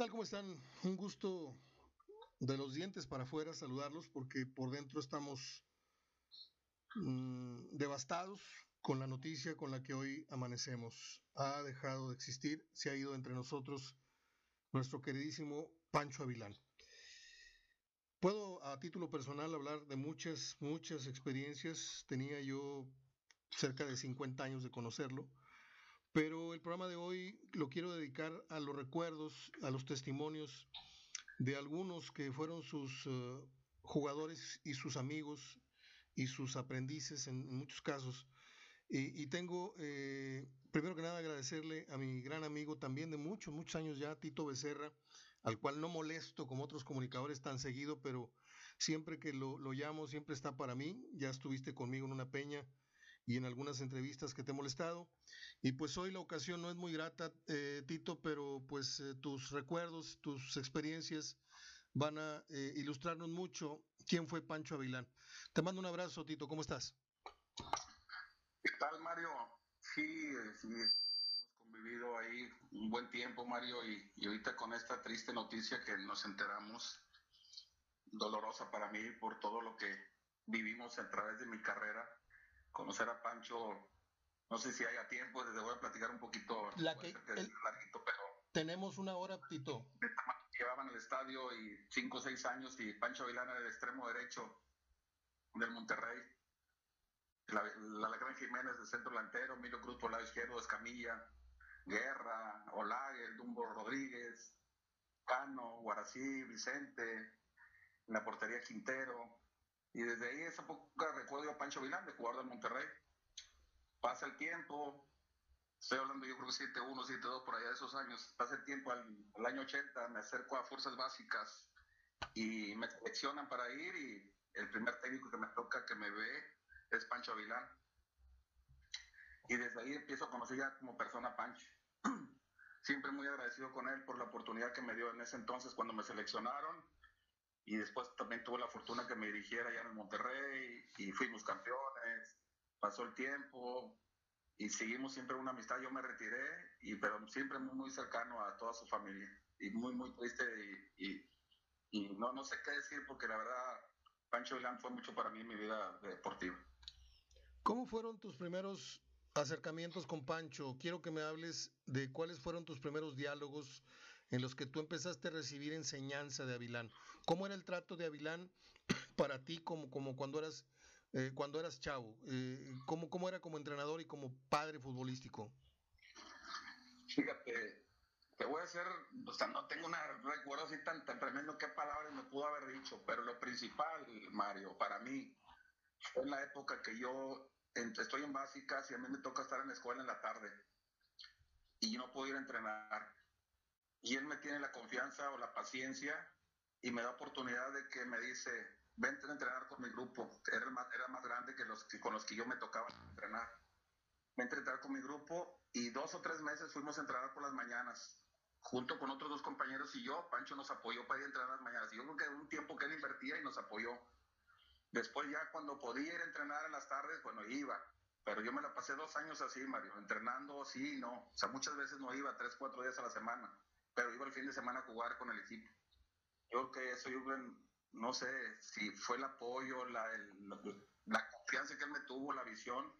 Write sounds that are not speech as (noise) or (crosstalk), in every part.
tal? ¿Cómo están? Un gusto de los dientes para afuera saludarlos porque por dentro estamos mmm, devastados con la noticia con la que hoy amanecemos. Ha dejado de existir, se ha ido entre nosotros nuestro queridísimo Pancho Avilán. Puedo a título personal hablar de muchas, muchas experiencias. Tenía yo cerca de 50 años de conocerlo, pero el programa de hoy lo quiero dedicar a los recuerdos, a los testimonios de algunos que fueron sus uh, jugadores y sus amigos y sus aprendices en, muchos casos. Y, y tengo, eh, primero que nada, agradecerle a mi gran amigo también de muchos, muchos años ya, Tito Becerra, al cual no molesto como otros comunicadores tan seguido, pero siempre que lo, lo llamo, siempre está para mí. Ya estuviste conmigo en una peña y en algunas entrevistas que te he molestado. Y pues hoy la ocasión no es muy grata, eh, Tito, pero pues eh, tus recuerdos, tus experiencias van a eh, ilustrarnos mucho quién fue Pancho Avilán. Te mando un abrazo, Tito, ¿cómo estás? ¿Qué tal, Mario? Sí, sí, hemos convivido ahí un buen tiempo, Mario, y, y ahorita con esta triste noticia que nos enteramos, dolorosa para mí por todo lo que vivimos a través de mi carrera, conocer a Pancho, no sé si haya tiempo, te voy a platicar un poquito, La que, que el, larguito, pero tenemos una hora, Tito. Llevaban el estadio y cinco o seis años y Pancho Avilán era el extremo derecho del Monterrey la, la, la Gran Jiménez de centro delantero, Milo Cruz por lado izquierdo, Escamilla, Guerra, Olague, Dumbo Rodríguez, Cano, Guarací, Vicente, en la portería Quintero. Y desde ahí esa época recuerdo a Pancho de jugador del Monterrey. Pasa el tiempo, estoy hablando yo creo que 7-1, 7-2 por allá de esos años. Pasa el tiempo al, al año 80, me acerco a Fuerzas Básicas y me seleccionan para ir y el primer técnico que me toca, que me ve, es Pancho Avilán. Y desde ahí empiezo a conocer ya como persona Pancho. (clears throat) Siempre muy agradecido con él por la oportunidad que me dio en ese entonces cuando me seleccionaron. Y después también tuve la fortuna que me dirigiera ya en Monterrey y fuimos campeones. Pasó el tiempo y seguimos siempre una amistad. Yo me retiré, y, pero siempre muy, muy cercano a toda su familia. Y muy, muy triste y, y, y no, no sé qué decir porque la verdad Pancho Vilán fue mucho para mí en mi vida deportiva. ¿Cómo fueron tus primeros acercamientos con Pancho? Quiero que me hables de cuáles fueron tus primeros diálogos en los que tú empezaste a recibir enseñanza de Avilán. ¿Cómo era el trato de Avilán (clears throat) para ti como, como cuando eras eh, cuando eras chavo? Eh, ¿cómo, ¿Cómo era como entrenador y como padre futbolístico? Fíjate, te voy a hacer, o sea, no tengo un recuerdo así tan, tan tremendo qué palabras me pudo haber dicho, pero lo principal, Mario, para mí, fue en la época que yo estoy en básicas y a mí me toca estar en la escuela en la tarde y no puedo ir a entrenar. Y él me tiene la confianza o la paciencia y me da oportunidad de que me dice, vente a entrenar con mi grupo. Era más, era más grande que los que con los que yo me tocaba entrenar. Vente a entrenar con mi grupo y dos o tres meses fuimos a entrenar por las mañanas. Junto con otros dos compañeros y yo, Pancho nos apoyó para ir a entrenar las mañanas. Yo creo que un tiempo que él invertía y nos apoyó. Después ya cuando podía ir a entrenar en las tardes, bueno, iba. Pero yo me la pasé dos años así, Mario, entrenando sí y no. O sea, muchas veces no iba tres, cuatro días a la semana, pero iba el fin de semana a jugar con el equipo. Yo creo que eso, yo no sé si fue el apoyo, la, el, la confianza que él me tuvo, la visión,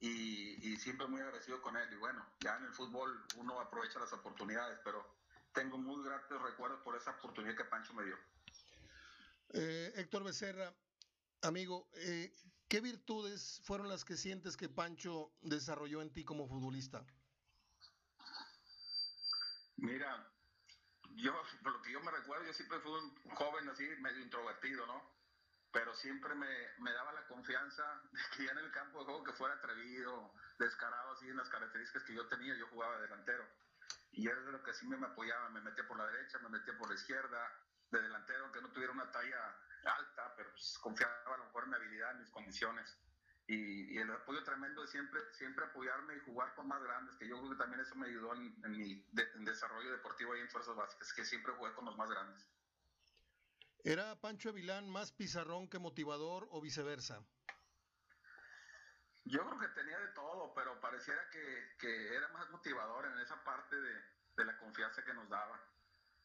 y, y, siempre muy agradecido con él. Y bueno, ya en el fútbol uno aprovecha las oportunidades, pero tengo muy gratos recuerdos por esa oportunidad que Pancho me dio. Eh, Héctor Becerra, Amigo, eh, ¿qué virtudes fueron las que sientes que Pancho desarrolló en ti como futbolista? Mira, yo, por lo que yo me recuerdo, yo siempre fui un joven así, medio introvertido, ¿no? Pero siempre me, me daba la confianza (laughs) de que ya en el campo de juego que fuera atrevido, descarado, así en las características que yo tenía, yo jugaba de delantero. Y era lo que sí me, apoyaba, me metía por la derecha, me metía por la izquierda, de delantero, aunque no tuviera una talla alta, pero pues confiaba a lo mejor en mi habilidad, en mis condiciones. Y, y, el apoyo tremendo de siempre, siempre apoyarme y jugar con más grandes, que yo creo que también eso me ayudó en, en mi de, en desarrollo deportivo ahí en Fuerzas Básicas, que siempre jugué con los más grandes. ¿Era Pancho Avilán más pizarrón que motivador o viceversa? Yo creo que tenía de todo, pero pareciera que, que era más motivador en esa parte de, de la confianza que nos daba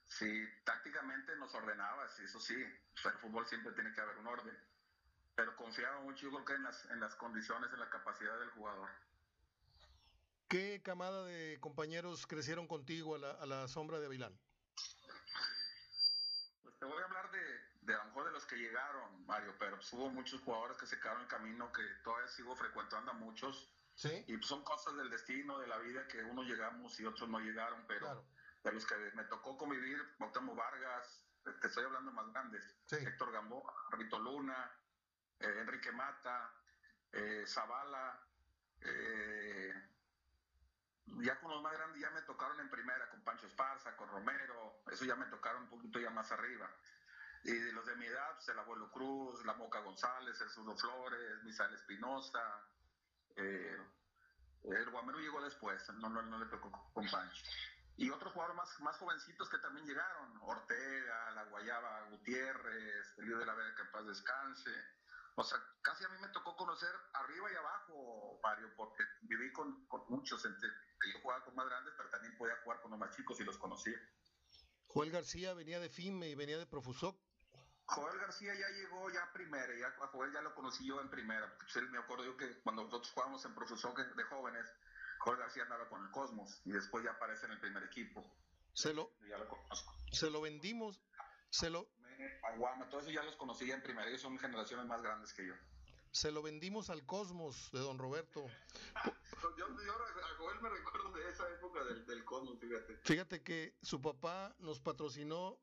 Sí, tácticamente nos ordenaba, eso sí, pues, el fútbol siempre tiene que haber un orden, pero confiaba mucho yo creo que en las, en las condiciones, en la capacidad del jugador. ¿Qué camada de compañeros crecieron contigo a la, a la sombra de Avilán? Pues te voy a hablar de, de a lo mejor de los que llegaron, Mario, pero pues, hubo muchos jugadores que se quedaron en el camino que todavía sigo frecuentando a muchos. Sí. Y pues, son cosas del destino, de la vida, que unos llegamos y otros no llegaron, pero Claro. de los que me tocó convivir, Bautamo Vargas, te estoy hablando más grandes, Sí. Héctor Gamboa, Rito Luna, eh, Enrique Mata, eh, Zavala, eh, ya con los más grandes ya me tocaron en primera, con Pancho Esparza, con Romero, eso ya me tocaron un poquito ya más arriba. Y de los de mi edad, pues el abuelo Cruz, la Moca González, el Zurdo Flores, Misael Espinosa, el Guamero llegó después, no le tocó con Pancho. Y otros jugadores más, más jovencitos que también llegaron, Ortega, La Guayaba Gutiérrez, el líder de la Vega que en paz descanse. O sea, casi a mí me tocó conocer arriba y abajo, Mario, porque viví con, con muchos, entre, que yo jugaba con más grandes, pero también podía jugar con los más chicos y los conocía. Joel García venía de FIME y venía de Profusoc. Joel García ya llegó ya a primera, ya a Joel ya lo conocí yo en primera, pues, él me acuerdo yo que cuando nosotros jugábamos en profesor de jóvenes, Joel García andaba con el Cosmos y después ya aparece en el primer equipo. Se lo, Ya lo conozco. se lo vendimos, se lo, Aguama, todos esos ya los conocí ya en primera, ellos son generaciones más grandes que yo. se lo vendimos al Cosmos de Don Roberto. Yo, yo a Joel me recuerdo de esa época del, del Cosmos, fíjate. Fíjate que su papá nos patrocinó,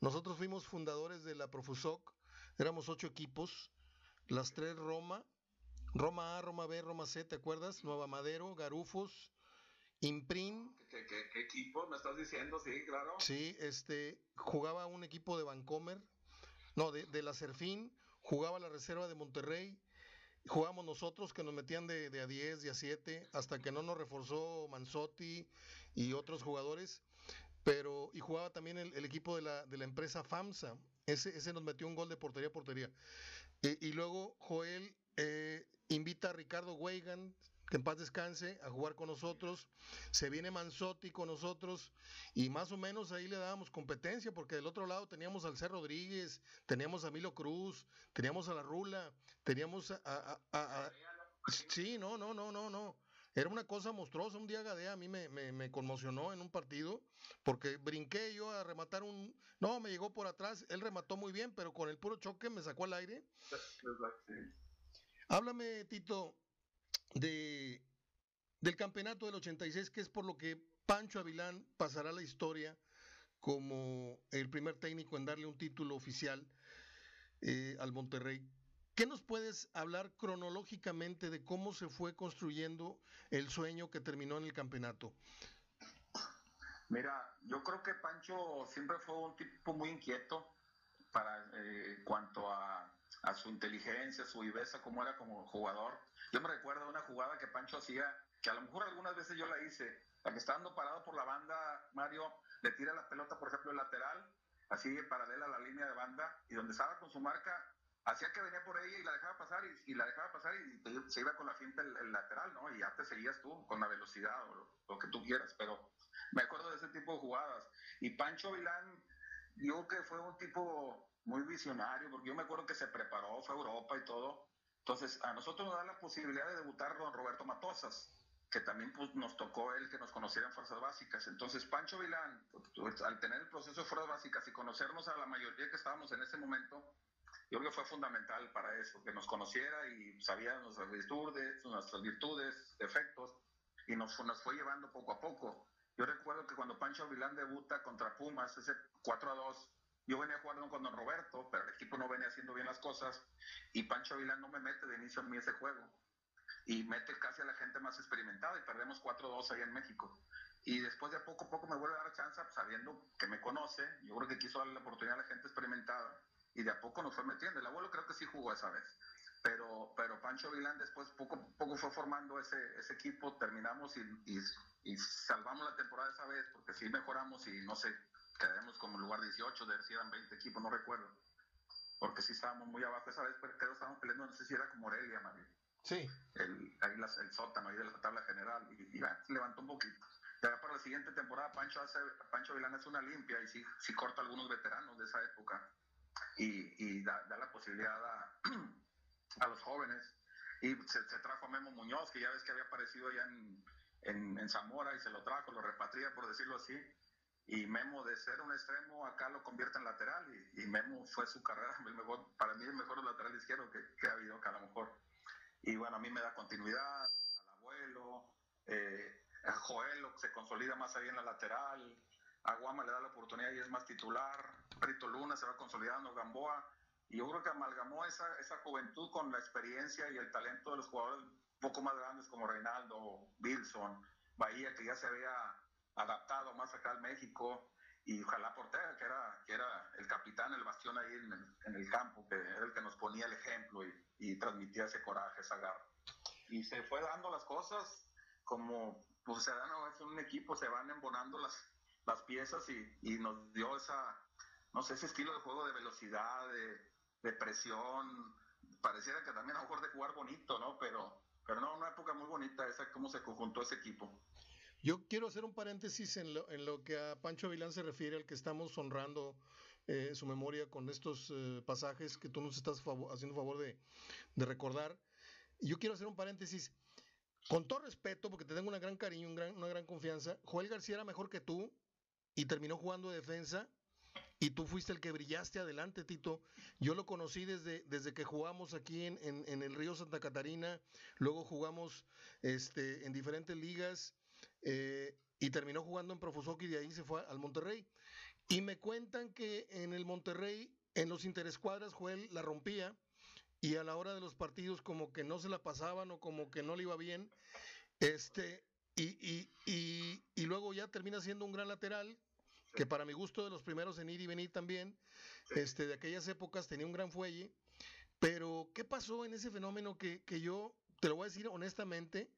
nosotros fuimos fundadores de la Profusoc, éramos ocho equipos, las tres Roma, Roma A, Roma B, Roma C, ¿te acuerdas? Nueva Madero, Garufos, Imprin, ¿Qué, qué, qué equipo me estás diciendo? Sí, claro. sí, este, jugaba un equipo de Vancomer, no, de, de la Serfín, jugaba la reserva de Monterrey, jugábamos nosotros que nos metían de, de a 10, de a 7, hasta que no nos reforzó Manzotti y otros jugadores, pero y jugaba también el, el equipo de la, de la empresa FAMSA, ese, ese nos metió un gol de portería a portería. Y, y luego Joel eh, invita a Ricardo Weigan, que en paz descanse, a jugar con nosotros. Se viene Manzotti con nosotros y más o menos ahí le dábamos competencia porque del otro lado teníamos al C. Rodríguez, teníamos a Milo Cruz, teníamos a La Rula, teníamos a... a- a- a- sí, no, no, no, no, no. Era una cosa monstruosa. Un día Gadea a mí me, me, me conmocionó en un partido porque brinqué yo a rematar un... No, me llegó por atrás, él remató muy bien, pero con el puro choque me sacó al aire. Háblame, Tito, de, del campeonato del 86, que es por lo que Pancho Avilán pasará a la historia como el primer técnico en darle un título oficial eh, al Monterrey. ¿Qué nos puedes hablar cronológicamente de cómo se fue construyendo el sueño que terminó en el campeonato? Mira, yo creo que Pancho siempre fue un tipo muy inquieto para eh, cuanto a, a su inteligencia, su viveza, como era como jugador. Yo me recuerdo una jugada que Pancho hacía, que a lo mejor algunas veces yo la hice, la que estando parado por la banda, Mario le tira la pelota, por ejemplo, el lateral, así paralela a la línea de banda, y donde estaba con su marca, hacía que venía por ella y la dejaba pasar, y, y la dejaba pasar y te- se iba con la finta el, lateral, ¿no? Y ya te seguías tú con la velocidad o lo, que tú quieras, pero me acuerdo de ese tipo de jugadas. Y Pancho Vilán, yo que fue un tipo muy visionario, porque yo me acuerdo que se preparó, fue a Europa y todo. Entonces, a nosotros nos da la posibilidad de debutar don Roberto Matosas, que también pues, nos tocó él que nos conociera en Fuerzas Básicas. Entonces, Pancho Vilán, pues, al tener el proceso de Fuerzas Básicas y conocernos a la mayoría que estábamos en ese momento, yo creo que fue fundamental para eso, que nos conociera y sabía nuestras virtudes, nuestras virtudes, defectos, y nos, nos fue llevando poco a poco. Yo recuerdo que cuando Pancho Vilán debuta contra Pumas, ese 4 a 2, yo venía jugando con Don Roberto, pero el equipo no venía haciendo bien las cosas, y Pancho Vilán no me mete de inicio a mí ese juego, y mete casi a la gente más experimentada, y perdemos 4-2 ahí en México. Y después de poco a poco me vuelve a dar chance, pues, sabiendo que me conoce, yo creo que quiso darle la oportunidad a la gente experimentada, y de a poco nos fue metiendo. El abuelo creo que sí jugó esa vez, pero, pero Pancho Vilán después poco a poco fue formando ese, ese equipo, terminamos y, y salvamos la temporada esa vez, porque sí mejoramos y no sé, quedamos como lugar 18, de ver si eran 20 equipos, no recuerdo, porque sí estábamos muy abajo esa vez, pero creo que estábamos peleando, no sé si era como Morelia, Mario Sí. el, ahí las- el sótano ahí de la tabla general y, y ya, se levantó un poquito. Ya para la siguiente temporada, Pancho, hace, Pancho Vilán hace una limpia y sí, sí corta algunos veteranos de esa época y, y da, da, la posibilidad a, (clears throat) a los jóvenes. Y se, se, trajo a Memo Muñoz, que ya ves que había aparecido en, en, en, Zamora y se lo trajo, lo repatria, por decirlo así. Y Memo, de ser un extremo, acá lo convierte en lateral. Y, y Memo fue su carrera, (laughs) el mejor, para mí, el mejor lateral izquierdo que, que ha habido acá a lo mejor. Y bueno, a mí me da continuidad, al abuelo, eh, a Joel se consolida más ahí en la lateral, a Guama le da la oportunidad y es más titular, Rito Luna se va consolidando, Gamboa, y yo creo que amalgamó esa, esa juventud con la experiencia y el talento de los jugadores un poco más grandes como Reinaldo, Wilson, Bahía, que ya se había adaptado más acá al México, y ojalá Portera, que era, que era el capitán, el bastión ahí en el, en el campo, que era el que nos ponía el ejemplo y, y transmitía ese coraje, esa garra. Y se fue dando las cosas como pues se dan es un equipo, se van embonando las, las piezas y, y, nos dio esa, no sé, ese estilo de juego de velocidad, de, de, presión. Pareciera que también a lo mejor de jugar bonito, ¿no? Pero, pero no, una época muy bonita esa, cómo se conjuntó ese equipo. Yo quiero hacer un paréntesis en lo, en lo que a Pancho Vilán se refiere, al que estamos honrando eh, su memoria con estos eh, pasajes que tú nos estás favor, haciendo favor de, de recordar. Yo quiero hacer un paréntesis. Con todo respeto, porque te tengo un gran cariño, un gran, una gran confianza, Joel García era mejor que tú y terminó jugando de defensa y tú fuiste el que brillaste adelante, Tito. Yo lo conocí desde, desde que jugamos aquí en, en, en el Río Santa Catarina, luego jugamos este, en diferentes ligas eh, y terminó jugando en Profusok y de ahí se fue al Monterrey. Y me cuentan que en el Monterrey, en los interescuadras, Joel la rompía y a la hora de los partidos como que no se la pasaban o como que no le iba bien, este, y, y, y, y luego ya termina siendo un gran lateral, que para mi gusto de los primeros en ir y venir también, este, de aquellas épocas tenía un gran fuelle, pero ¿qué pasó en ese fenómeno que, que yo, te lo voy a decir honestamente,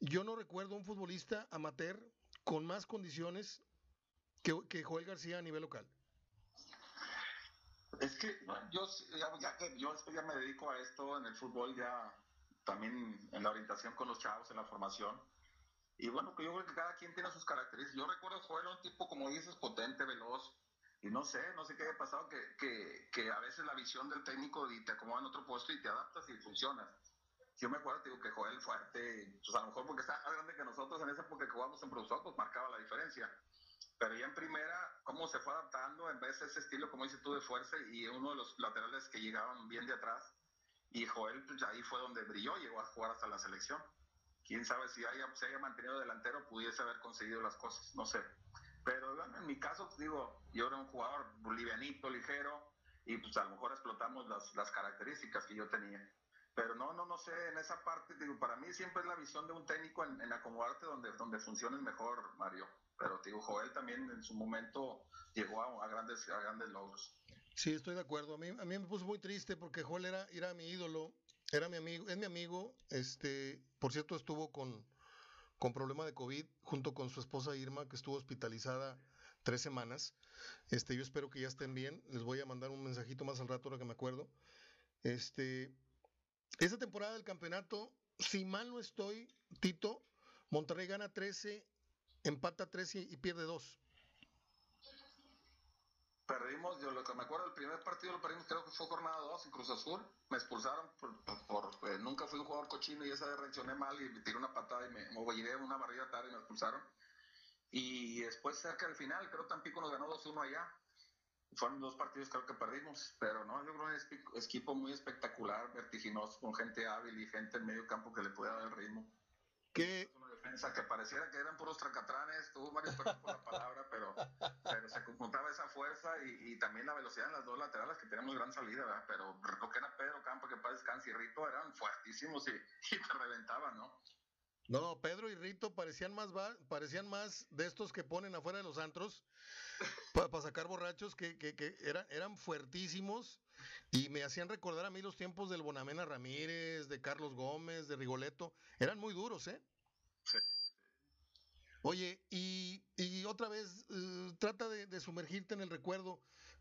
yo no recuerdo un futbolista amateur con más condiciones que, Joel García a nivel local? Es que yo ya, ya, yo ya me dedico a esto en el fútbol, ya también en la orientación con los chavos, en la formación. Y bueno, pues yo creo que cada quien tiene sus características. Yo recuerdo Joel un tipo, como dices, potente, veloz. Y no sé, no sé qué haya pasado, que, que, que a veces la visión del técnico y te acomoda en otro puesto y te adaptas y funcionas. Yo me acuerdo, digo, que Joel fuerte, pues a lo mejor porque está más grande que nosotros en esa época jugamos en profesor, pues marcaba la diferencia pero ya en primera, cómo se fue adaptando en vez de ese estilo, como dices tú, de fuerza y uno de los laterales que llegaban bien de atrás. Y Joel, pues ahí fue donde brilló, llegó a jugar hasta la selección. Quién sabe si haya, se haya mantenido delantero, pudiese haber conseguido las cosas, no sé. Pero bueno, en mi caso, pues, digo, yo era un jugador livianito, ligero, y pues a lo mejor explotamos las, las características que yo tenía. Pero no, no, no sé, en esa parte, digo, para mí siempre es la visión de un técnico en, en acomodarte donde, donde funciones mejor, Mario pero digo, Joel también en su momento llegó a, a, grandes, a grandes logros. Sí, estoy de acuerdo. A mí, a mí me puso muy triste porque Joel era, era mi ídolo, era mi amigo, es mi amigo. Este, por cierto, estuvo con, con problema de COVID junto con su esposa Irma, que estuvo hospitalizada tres semanas. Este, yo espero que ya estén bien. Les voy a mandar un mensajito más al rato ahora que me acuerdo. Este, esta temporada del campeonato, si mal no estoy, Tito, Monterrey gana 13 empata 3 y, pierde 2. Perdimos, yo lo que me acuerdo, el primer partido lo perdimos, creo que fue jornada 2 en Cruz Azul. Me expulsaron por, eh, nunca fui un jugador cochino y esa vez reaccioné mal y me tiré una patada y me, giré una barrida tarde y me expulsaron. Y después, cerca del final, creo Tampico nos ganó 2-1 allá. Fueron dos partidos creo que perdimos, pero no, yo creo que es un equipo muy espectacular, vertiginoso, con gente hábil y gente en medio campo que le pueda dar el ritmo. ¿Qué, defensa que pareciera que eran puros tracatranes, tuvo varios por la palabra, pero, pero se conjuntaba esa fuerza y, y, también la velocidad en las dos laterales que tenemos gran salida, ¿verdad? pero lo que era Pedro Campo, que para descanse y Rito eran fuertísimos y, y te reventaban, ¿no? No, Pedro y Rito parecían más parecían más de estos que ponen afuera de los antros para pa sacar borrachos que, que, que eran, eran fuertísimos y me hacían recordar a mí los tiempos del Bonamena Ramírez, de Carlos Gómez, de Rigoleto. Eran muy duros, ¿eh? Sí. Oye, y, y, otra vez, uh, trata de, de, sumergirte en el recuerdo.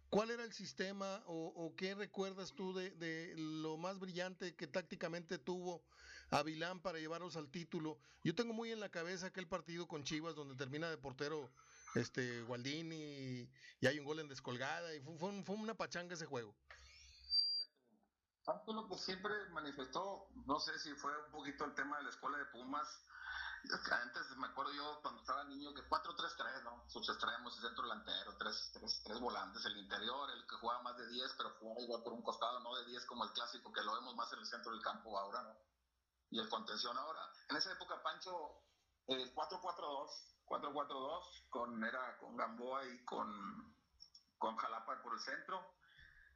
¿Cuál era el sistema o, o qué recuerdas tú de, de, lo más brillante que tácticamente tuvo a Vilán para llevarlos al título. Yo tengo muy en la cabeza aquel partido con Chivas donde termina de portero este Gualdini y, hay un gol en descolgada y fue, fue, una pachanga ese juego. Tanto lo que siempre manifestó, no sé si fue un poquito el tema de la escuela de Pumas, antes me acuerdo yo cuando estaba niño que 4-3-3, ¿no? Sus extremos, el centro delantero, tres, tres, tres, volantes, el interior, el que jugaba más de 10, pero jugaba igual por un costado, no de 10 como el clásico, que lo vemos más en el centro del campo ahora, ¿no? Y el contención ahora. En esa época, Pancho, el 4-4-2, 4-4-2, con, era con Gamboa y con, con Jalapa por el centro,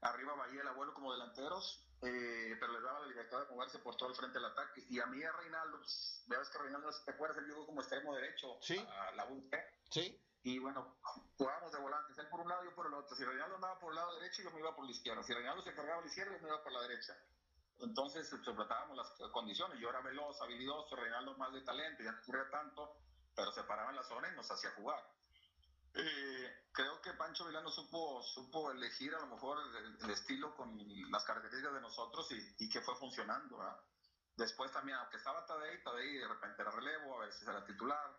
arriba Bahía el abuelo como delanteros, eh, pero les daba la libertad de moverse por todo el frente del ataque. Y a mí a Reinaldo, pues, veas que Reinaldo, ¿te acuerdas? Él llegó como extremo derecho a la UNT. Sí. Y bueno, jugábamos de volantes, él por un lado y yo por el otro. Si Reinaldo andaba por el lado derecho, yo me iba por la izquierda. Si Reinaldo se cargaba a la izquierda, yo me iba por la derecha. Entonces, tratábamos las condiciones. Yo era veloz, habilidoso, Reinaldo más de talento, ya no corría tanto, pero se paraba en la zona y nos hacía jugar. Eh, creo que Pancho Vilano supo, supo elegir a lo mejor el, estilo con las características de nosotros y, y que fue funcionando. Después también, aunque estaba Tadei, Tadei de repente era relevo, a veces era titular,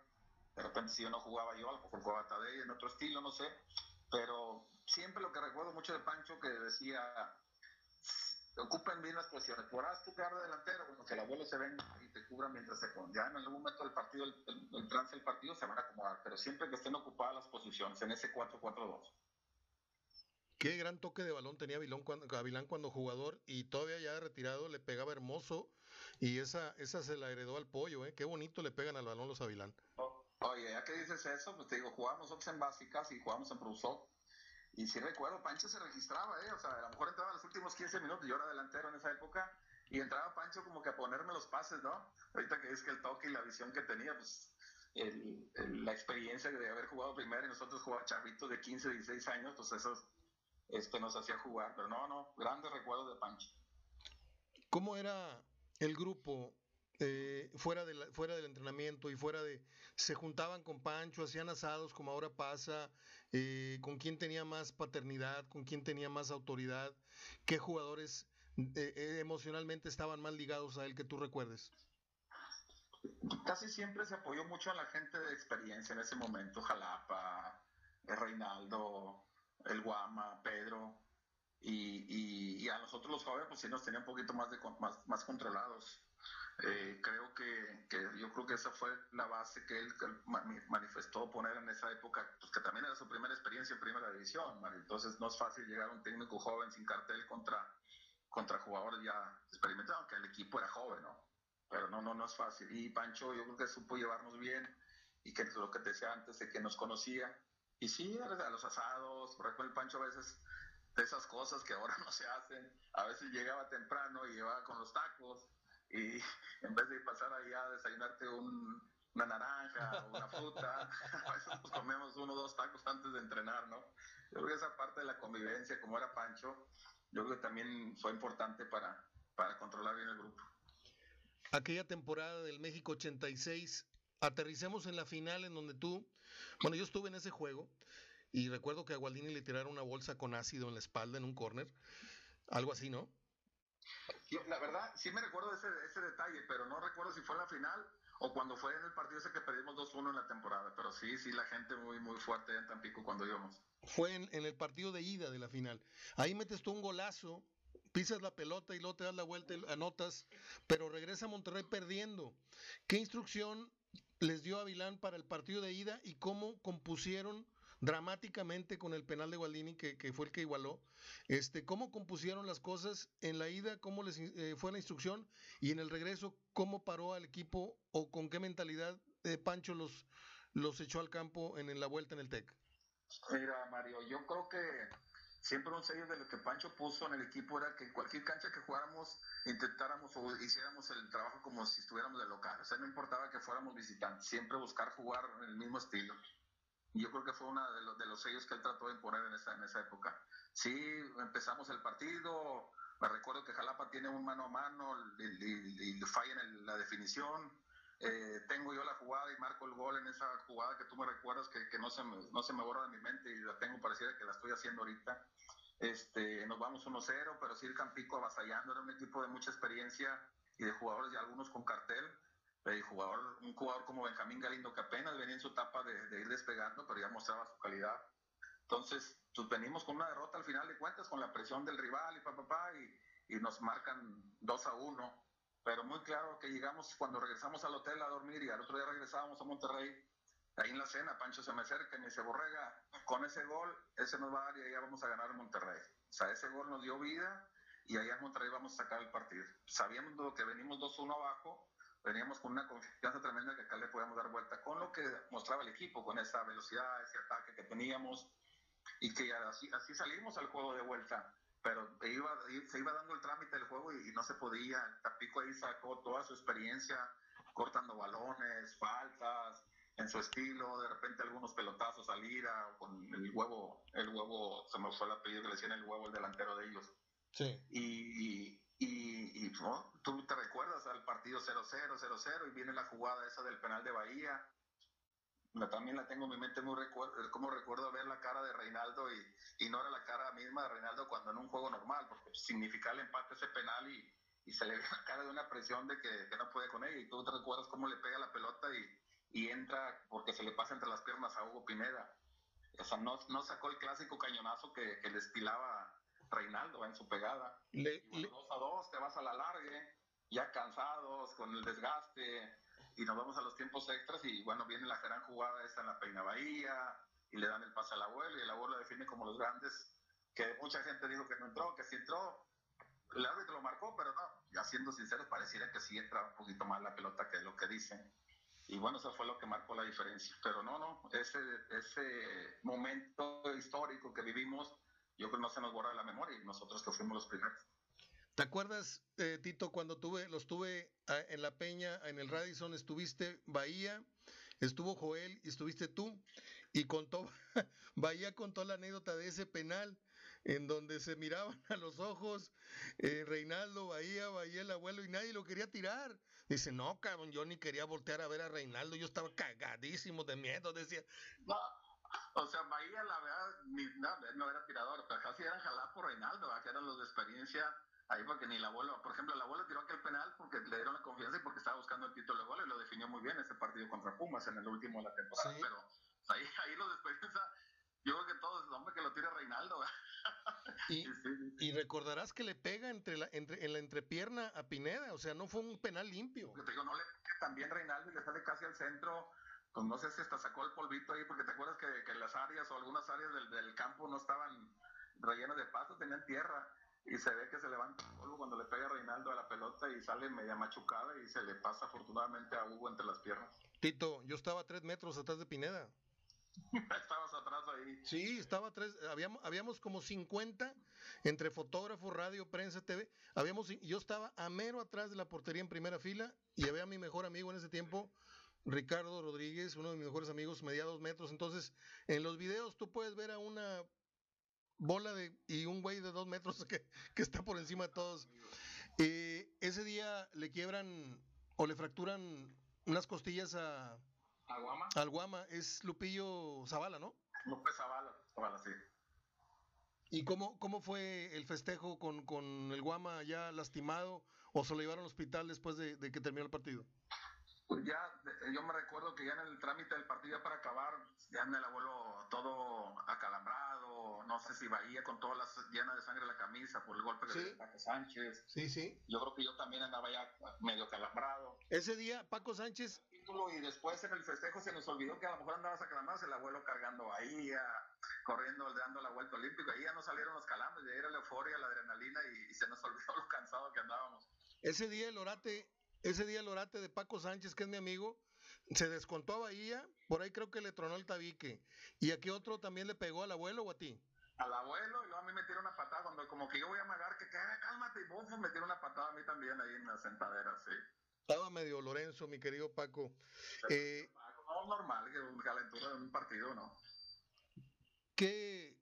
de repente si yo no jugaba yo, a lo mejor jugaba Tadei en otro estilo, no sé, pero siempre lo que recuerdo mucho de Pancho que decía, ocupen bien las posiciones. Podrás tú quedar de delantero, bueno, que el abuelo se venga y te cubra mientras se pone. Ya en algún momento del partido, el, el, trance del partido se van a acomodar, pero siempre que estén ocupadas las posiciones en ese 4-4-2. Qué gran toque de balón tenía Vilón cuando, Gavilán cuando jugador y todavía ya retirado le pegaba hermoso y esa, esa se la heredó al pollo, ¿eh? Qué bonito le pegan al balón los Avilán. oye, ya que dices eso, pues te digo, jugamos nosotros en básicas y jugamos en Brusot y sí recuerdo, Pancho se registraba, ¿eh? O sea, a lo mejor entraba en los últimos 15 minutos, yo era delantero en esa época, y entraba Pancho como que a ponerme los pases, ¿no? Ahorita que es que el toque y la visión que tenía, pues el, la experiencia de haber jugado primero y nosotros jugábamos chavitos de 15, 16 años, pues eso este, nos hacía jugar. Pero no, no, grandes recuerdos de Pancho. ¿Cómo era el grupo eh, fuera, de fuera del entrenamiento y fuera de... Se juntaban con Pancho, hacían asados como ahora pasa, eh, con quién tenía más paternidad, con quién tenía más autoridad, qué jugadores eh, emocionalmente estaban más ligados a él que tú recuerdes. Casi siempre se apoyó mucho a la gente de experiencia en ese momento, Jalapa, Reinaldo, el Guama, Pedro, y, a nosotros los jóvenes pues sí nos tenía un poquito más, de, más, más controlados. Eh, creo que, que, yo creo que esa fue la base que él, manifestó poner en esa época, pues que también era su primera experiencia en primera división, entonces no es fácil llegar a un técnico joven sin cartel contra, contra jugadores ya experimentados, aunque el equipo era joven, ¿no? Pero no, no, no es fácil. Y Pancho yo creo que supo llevarnos bien y que lo que te decía antes de que nos conocía. Y sí, a los asados, por ejemplo, el Pancho a veces de esas cosas que ahora (laughs) no se hacen, a veces llegaba temprano y llevaba con los tacos y (laughs) en vez de pasar allá a desayunarte una naranja o una fruta, (laughs) a veces nos comemos uno o dos tacos antes de entrenar, ¿no? Yo creo que esa parte de la convivencia, como era Pancho, yo creo que también fue importante para, para controlar bien el grupo. Aquella temporada del México 86, aterricemos en la final en donde tú, bueno, yo estuve en ese juego y recuerdo que a Gualdini le tiraron una bolsa con ácido en la espalda en un córner, algo así, ¿no? La verdad, sí me recuerdo ese, ese detalle, pero no recuerdo si fue la final o cuando fue en el partido ese que perdimos 2-1 en la temporada. Pero sí, sí, la gente muy, muy fuerte en Tampico cuando íbamos. Fue en, el partido de ida de la final. Ahí metes tú un golazo, pisas la pelota y luego te das la vuelta y anotas, pero regresa a Monterrey perdiendo. ¿Qué instrucción les dio a Vilán para el partido de ida y cómo compusieron dramáticamente con el penal de Gualdini, que, fue el que igualó. Este, ¿Cómo compusieron las cosas en la ida? ¿Cómo les eh, fue la instrucción? Y en el regreso, ¿cómo paró al equipo o con qué mentalidad eh, Pancho los, los echó al campo en, la vuelta en el TEC? Mira, Mario, yo creo que siempre un sello de lo que Pancho puso en el equipo era que cualquier cancha que jugáramos intentáramos o hiciéramos el trabajo como si estuviéramos de local. O sea, no importaba que fuéramos visitantes, siempre buscar jugar en el mismo estilo. Yo creo que fue uno de los, de los sellos que él trató de imponer en esa, en esa época. Sí, empezamos el partido, me recuerdo que Jalapa tiene un mano a mano y, falla en la definición. Eh, tengo yo la jugada y marco el gol en esa jugada que tú me recuerdas que, que no, se me, no se me borra de mi mente y la tengo parecida que la estoy haciendo ahorita. Este, nos vamos 1-0, pero sí el Campico avasallando, era un equipo de mucha experiencia y de jugadores y algunos con cartel. Eh, jugador, un jugador como Benjamín Galindo que apenas venía en su etapa de, de ir despegando, pero ya mostraba su calidad. Entonces, pues venimos con una derrota al final de cuentas, con la presión del rival y papá, pa, y, y nos marcan 2 a 1. Pero muy claro que llegamos cuando regresamos al hotel a dormir y al otro día regresábamos a Monterrey. Ahí en la cena, Pancho se me acerca y me dice, Borrega, con ese gol, ese nos va a dar y ahí vamos a ganar en Monterrey. O sea, ese gol nos dio vida y allá en Monterrey vamos a sacar el partido. Sabiendo que venimos 2-1 abajo, veníamos con una confianza tremenda que acá le podíamos dar vuelta con lo que mostraba el equipo, con esa velocidad, ese ataque que teníamos y que así, así salimos al juego de vuelta. Pero iba, se iba dando el trámite del juego y, y no se podía. Tapico ahí sacó toda su experiencia cortando balones, faltas, en su estilo, de repente algunos pelotazos al ira, con el huevo, el huevo, se me fue el apellido que le decían el huevo, el delantero de ellos. Sí. Y, y, y ¿no? tú te recuerdas al partido 0-0, 0-0, y viene la jugada esa del penal de Bahía. También la tengo en mi mente muy recuerdo, como recuerdo ver la cara de Reinaldo y, y no era la cara misma de Reinaldo cuando en un juego normal, porque significa el empate ese penal y, y se le ve la cara de una presión de que, que no puede con ella. Y tú te recuerdas cómo le pega la pelota y, y entra porque se le pasa entre las piernas a Hugo Pineda. O sea, no, no sacó el clásico cañonazo que, que le estilaba Reinaldo en su pegada. Le, Y le- 2 a 2, te vas a la largue, ya cansados, con el desgaste, y nos vamos a los tiempos extras. Y bueno, viene la gran jugada esta en la Peña Bahía, y le dan el pase al abuelo, y el abuelo define como los grandes, que mucha gente dijo que no entró, que sí entró. El árbitro lo marcó, pero no, ya siendo sinceros, pareciera que sí entra un poquito más la pelota que lo que dicen. Y bueno, eso fue lo que marcó la diferencia. Pero no, no, ese, ese momento histórico que vivimos, yo creo que no se nos borra la memoria y nosotros que fuimos los primeros. ¿Te acuerdas, eh, Tito, cuando tuve, los tuve ah, en La Peña, en el Radisson, estuviste Bahía, estuvo Joel y estuviste tú, y contó, (laughs) Bahía contó la anécdota de ese penal en donde se miraban (laughs) a los ojos eh, Reinaldo, Bahía, Bahía, el abuelo, y nadie lo quería tirar. Dice, no, cabrón, yo ni quería voltear a ver a Reinaldo, yo estaba cagadísimo de miedo, decía, No, o sea, Bahía, la verdad, ni, no, no era tirador, pero casi eran jalar por Reinaldo, ¿verdad? que eran los de experiencia ahí porque ni el abuelo, por ejemplo, el abuelo tiró aquel penal porque le dieron la confianza y porque estaba buscando el título de gol y lo definió muy bien ese partido contra Pumas en el último de la temporada, Sí. pero ahí, (laughs) ahí los de experiencia, yo creo que todos, hombre, que lo tire Reinaldo, y, (laughs) Sí, sí, y recordarás que le pega entre la, entre, en la entrepierna a Pineda, o sea, no fue un penal limpio. Porque te digo, no le también Reinaldo y le sale casi al centro, pues no sé si hasta sacó el polvito ahí, porque te acuerdas que, que las áreas o algunas áreas del, del campo no estaban rellenas de pasto, tenían tierra, y se ve que se levanta el polvo cuando le pega Reinaldo a la pelota y sale media machucada y se le pasa afortunadamente a Hugo entre las piernas. Tito, yo estaba a tres metros atrás de Pineda. (laughs) Estabas atrás ahí. Sí, estaba a tres, habíamos, habíamos como 50 entre fotógrafo, radio, prensa, TV. Habíamos, yo estaba a mero atrás de la portería en primera fila y había a mi mejor amigo en ese tiempo, Ricardo Rodríguez, uno de mis mejores amigos, medía dos metros. Entonces, en los videos tú puedes ver a una bola de y un güey de dos metros (laughs) que, que está por encima de todos. Eh, ese día le quiebran o le fracturan unas costillas a, Aguama, al Guama, es Lupillo Zavala, ¿no? López Zavala, Zavala, sí. ¿Y cómo, cómo fue el festejo con, con el Guama ya lastimado o se lo llevaron al hospital después de, de que terminó el partido? Pues ya, yo me recuerdo que ya en el trámite del partido ya para acabar, ya en el abuelo todo acalambrado, no sé si Bahía con todas las llenas de sangre la camisa por el golpe Sí. de Paco Sánchez. Sí, sí. Yo creo que yo también andaba ya medio calambrado. Ese día Paco Sánchez, Y después en el festejo se nos olvidó que a lo mejor andabas acalambrado, el abuelo cargando Bahía, corriendo, dando la vuelta olímpica. Ahí ya no salieron los calambres, ya era la euforia, la adrenalina y, y se nos olvidó lo cansado que andábamos. ese día el orate, ese día el orate de Paco Sánchez, que es mi amigo, se descontó a Bahía, por ahí creo que le tronó el tabique. ¿Y a qué otro también le pegó al abuelo o a ti? al abuelo y luego a mí me tiró una patada cuando como que yo voy a amagar que "Ah, cálmate y bufo me tiró una patada a mí también ahí en la sentadera sí Estaba medio Lorenzo, mi querido Paco. Eh, no normal que un calentura de un partido no ¿qué,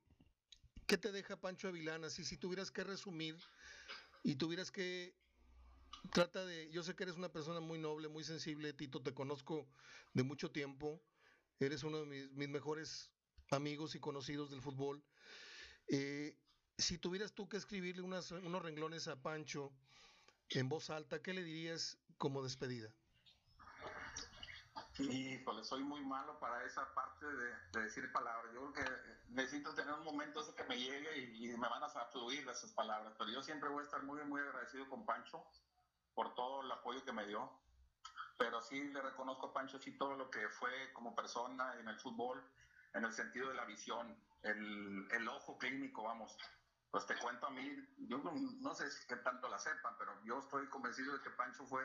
¿Qué te deja Pancho Avilán? Así, si tuvieras que resumir y tuvieras que trata de, yo sé que eres una persona muy noble, muy sensible, Tito, te conozco de mucho tiempo, eres uno de mis, mis mejores amigos y conocidos del fútbol. Eh, si tuvieras tú que escribirle unas, unos renglones a Pancho en voz alta, ¿qué le dirías como despedida? Pues soy muy malo para esa parte de, decir palabras. Yo creo que necesito tener un momento ese que me llegue y, me van a fluir esas palabras. Pero yo siempre voy a estar muy, muy agradecido con Pancho por todo el apoyo que me dio. Pero sí le reconozco a Pancho sí todo lo que fue como persona en el fútbol, en el sentido de la visión, el, el ojo clínico, vamos. Pues te cuento a mí, yo no, sé si que tanto la sepan, pero yo estoy convencido de que Pancho fue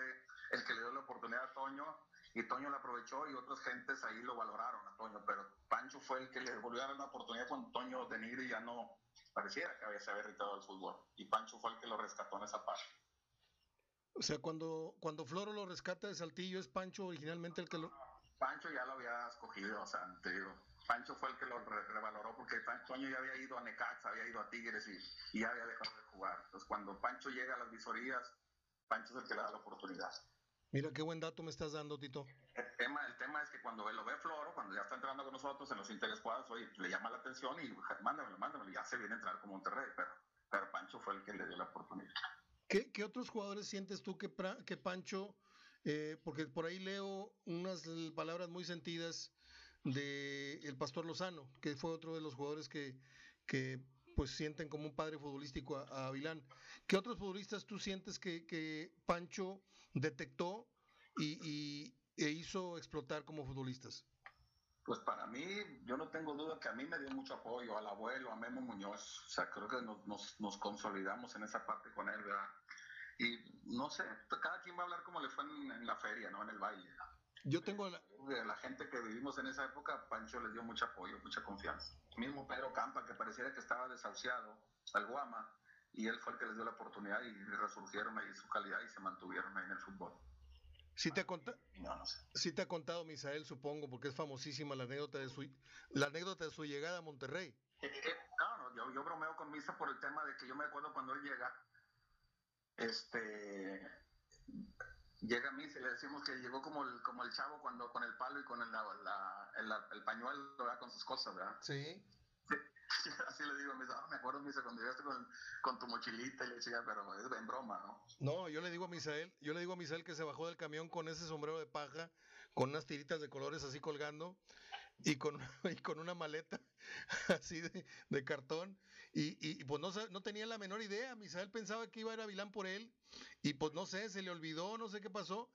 el que le dio la oportunidad a Toño y Toño la aprovechó y otras gentes ahí lo valoraron a Toño, pero Pancho fue el que le volvió a dar una oportunidad cuando Toño de Nigri ya no pareciera que había, se había retirado del fútbol y Pancho fue el que lo rescató en esa parte. O sea, cuando, cuando Floro lo rescata de Saltillo, ¿es Pancho originalmente el que lo...? Pancho ya lo había escogido, o sea, te digo, Pancho fue el que lo revaloró porque Toño ya había ido a Necaxa, había ido a Tigres y, ya había dejado de jugar. Entonces, cuando Pancho llega a las visorías, Pancho es el que le da la oportunidad. Mira qué buen dato me estás dando, Tito. El tema, el tema es que cuando lo ve Floro, cuando ya está entrando con nosotros en los interescuadros, oye, le llama la atención y mándamelo, mándamelo, ya se viene a entrar con Monterrey, pero, pero Pancho fue el que le dio la oportunidad. ¿Qué, otros jugadores sientes tú que, Pancho, eh, porque por ahí leo unas palabras muy sentidas de el Pastor Lozano, que fue otro de los jugadores que, pues sienten como un padre futbolístico a, a Avilán. ¿Qué otros futbolistas tú sientes que, que Pancho detectó y, e hizo explotar como futbolistas? Pues para mí, yo no tengo duda que a mí me dio mucho apoyo, al abuelo, a Memo Muñoz. O sea, creo que nos, nos, consolidamos en esa parte con él, ¿verdad? Y no sé, cada quien va a hablar como le fue en, la feria, ¿no? En el baile. Yo tengo la... la... gente que vivimos en esa época, Pancho les dio mucho apoyo, mucha confianza. Mismo Pedro Campa, que pareciera que estaba desahuciado, al Guama, y él fue el que les dio la oportunidad y resurgieron ahí su calidad y se mantuvieron ahí en el fútbol. Sí te, ha contado, te ha contado Misael, supongo, porque es famosísima la anécdota de su, la anécdota de su llegada a Monterrey. Eh, eh, no, yo, yo, bromeo con Misa por el tema de que yo me acuerdo cuando él llega, este, llega a Misa y le decimos que llegó como el, como el chavo cuando con el palo y con el, la, el, el pañuelo, con sus cosas, ¿verdad? Sí. (laughs) Así le digo, me, me acuerdo, me dice, cuando llegaste con, con, tu mochilita y le decía, pero es en broma, ¿no? No, yo le digo a Misael, yo le digo a Misael que se bajó del camión con ese sombrero de paja, con unas tiritas de colores así colgando y con, (laughs) y con una maleta (laughs) así de, de cartón y, y, pues no, no tenía la menor idea, Misael pensaba que iba a ir a Vilán por él y pues no sé, se le olvidó, no sé qué pasó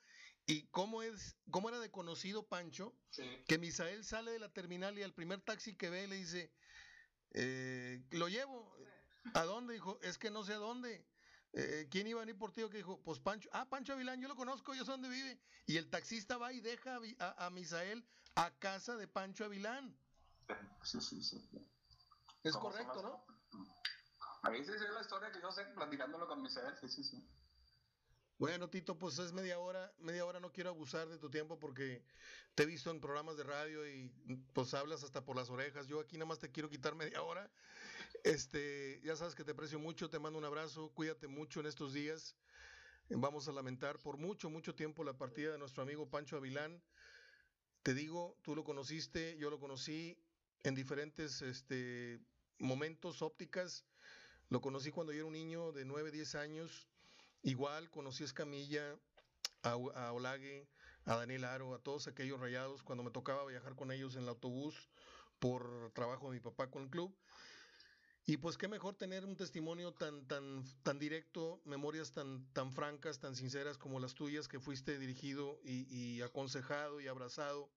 y cómo, es, cómo era de conocido Pancho, que Misael sale de la terminal y al primer taxi que ve le dice, eh, lo llevo. ¿A dónde? Dijo, es que no sé a dónde. Eh, ¿Quién iba a venir por ti? Que dijo, pues Pancho. Ah, Pancho Avilán, yo lo conozco, yo sé dónde vive. Y el taxista va y deja a, Misael a casa de Pancho Avilán. Sí, sí, sí. Es correcto, ¿no? Ahí sí es la historia que yo sé, platicándolo con Misael, sí, sí, sí. Bueno, Tito, pues es media hora, media hora no quiero abusar de tu tiempo porque te he visto en programas de radio y pues hablas hasta por las orejas. Yo aquí nada más te quiero quitar media hora. Este, ya sabes que te aprecio mucho, te mando un abrazo, cuídate mucho en estos días. Vamos a lamentar por mucho, mucho tiempo la partida de nuestro amigo Pancho Avilán. Te digo, tú lo conociste, yo lo conocí en diferentes este, momentos, ópticas. Lo conocí cuando yo era un niño de 9, 10 años Igual conocí a Escamilla, a, a Olague, a Daniel Aro, a todos aquellos rayados cuando me tocaba viajar con ellos en el autobús por trabajo de mi papá con el club. Y pues qué mejor tener un testimonio tan, tan, tan directo, memorias tan, tan francas, tan sinceras como las tuyas, que fuiste dirigido y, aconsejado y abrazado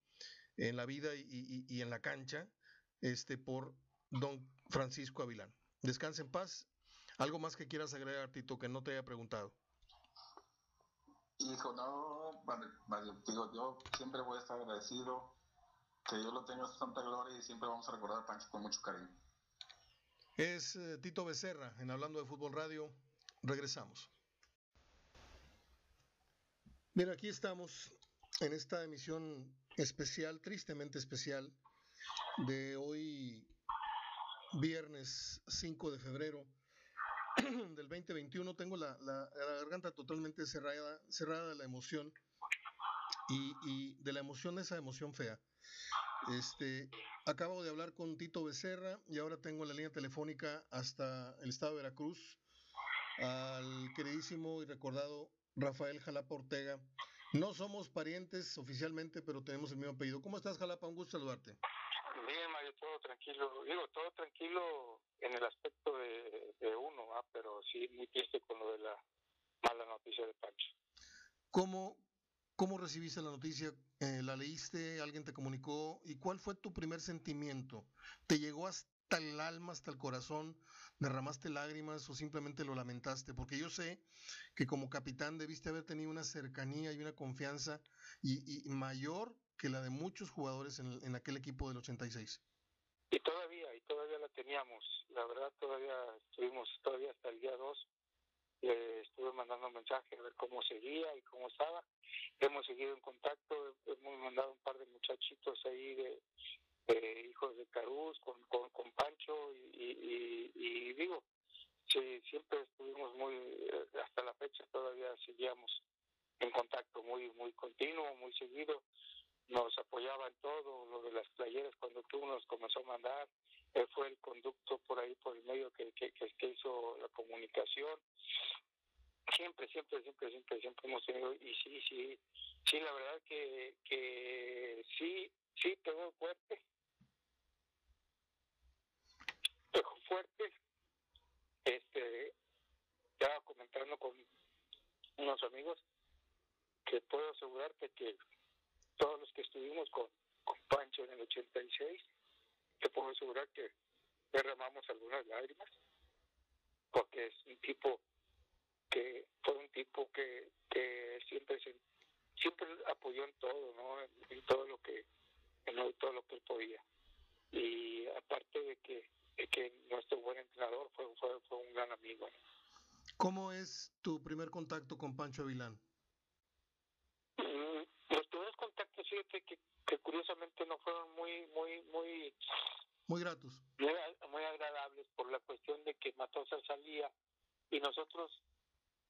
en la vida y, y, en la cancha este, por don Francisco Avilán. Descanse en paz ¿Algo más que quieras agregar, Tito, que no te haya preguntado? Hijo, no, digo, yo siempre voy a estar agradecido, que Dios lo tenga en santa gloria y siempre vamos a recordar a Pancho con mucho cariño. Es eh, Tito Becerra, en Hablando de Fútbol Radio. Regresamos. Mira, aquí estamos en esta emisión especial, tristemente especial, de hoy, viernes 5 de febrero (clears throat) del 2021 tengo la, la, garganta totalmente cerrada, cerrada de la emoción y, y, de la emoción, esa emoción fea. Este, acabo de hablar con Tito Becerra y ahora tengo la línea telefónica hasta el estado de Veracruz al queridísimo y recordado Rafael Jalapa Ortega. No somos parientes oficialmente, pero tenemos el mismo apellido. ¿Cómo estás, Jalapa? Un gusto saludarte. Bien, Mario, todo tranquilo. Digo, todo tranquilo en el aspecto de, uno, pero sí muy triste con lo de la mala noticia de Pancho. ¿Cómo, cómo recibiste la noticia? Eh, ¿La leíste? ¿Alguien te comunicó? ¿Y cuál fue tu primer sentimiento? ¿Te llegó hasta el alma, hasta el corazón? ¿Derramaste lágrimas o simplemente lo lamentaste? Porque yo sé que como capitán debiste haber tenido una cercanía y una confianza y, mayor que la de muchos jugadores en, aquel equipo del 86. Y todavía, y todavía la teníamos. La verdad, todavía estuvimos, todavía hasta el día 2, le estuve mandando mensajes a ver cómo seguía y cómo estaba. Hemos seguido en contacto, hemos mandado un par de muchachitos ahí de, hijos de Carús con, con, Pancho y, y, digo, sí, siempre estuvimos muy, eh, hasta la fecha todavía seguíamos en contacto muy muy continuo, muy seguido, nos apoyaba en todo, lo de las playeras cuando tú nos comenzó a mandar, él fue el conducto por ahí, por el medio que hizo la comunicación, siempre, siempre, siempre, siempre, siempre hemos tenido, y sí, sí, sí, la verdad que, que sí, sí pegó fuerte, pegó fuerte, este, estaba comentando con unos amigos que puedo asegurarte que todos los que estuvimos con, con Pancho en el 86, te puedo asegurar que derramamos algunas lágrimas, porque es un tipo que fue un tipo que, que siempre se, siempre apoyó en todo, ¿no? En, todo lo que en todo lo que él podía. Y aparte de que, de que nuestro buen entrenador fue, fue, fue un gran amigo. ¿Cómo es tu primer contacto con Pancho Avilán? Mm, los primeros fíjate que, que curiosamente no fueron muy, muy, muy... Muy gratos. Muy, muy agradables por la cuestión de que Matosa salía y nosotros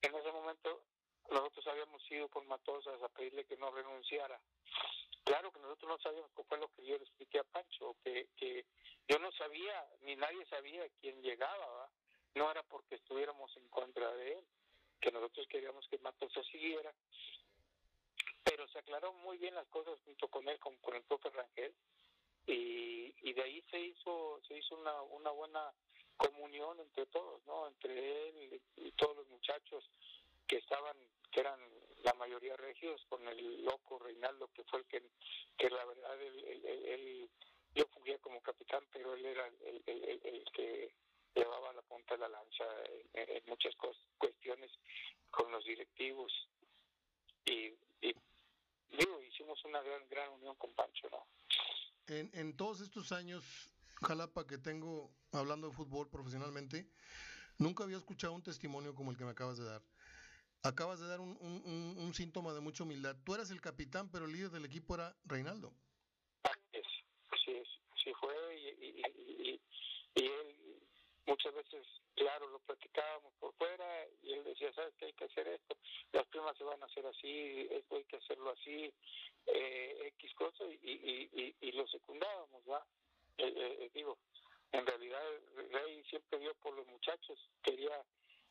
en ese momento nosotros habíamos ido con Matosas a pedirle que no renunciara. Claro que nosotros no sabíamos qué fue lo que yo le expliqué a Pancho, que, que yo no sabía, ni nadie sabía quién llegaba, no era porque estuviéramos en contra de él, que nosotros queríamos que Matosas siguiera, pero se aclaró muy bien las cosas junto con él, con, con el propio Rangel, y, y de ahí se hizo se hizo una, una buena comunión entre todos, ¿no? Entre él y todos los muchachos que estaban, que eran la mayoría regios, con el loco Reinaldo, que fue el que, que la verdad, él, yo fugía como capitán, pero él era el, el, que llevaba la punta de la lanza en, muchas cuestiones con los directivos. Y digo, hicimos una gran, gran unión con Pancho. En, en todos estos años Jalapa que tengo hablando de fútbol profesionalmente, nunca había escuchado un testimonio como el que me acabas de dar. Acabas de dar un, un, síntoma de mucha humildad. Tú eras el capitán, pero el líder del equipo era Reinaldo. Así es, así fue. Y, él muchas veces, claro, lo platicábamos por fuera y él decía, ¿sabes qué hay que hacer esto? Las primas se van a hacer así, esto hay que hacerlo así, eh, X cosas, y, y, lo secundábamos, ¿va? Eh, eh, eh, digo, en realidad Rey siempre vio por los muchachos, quería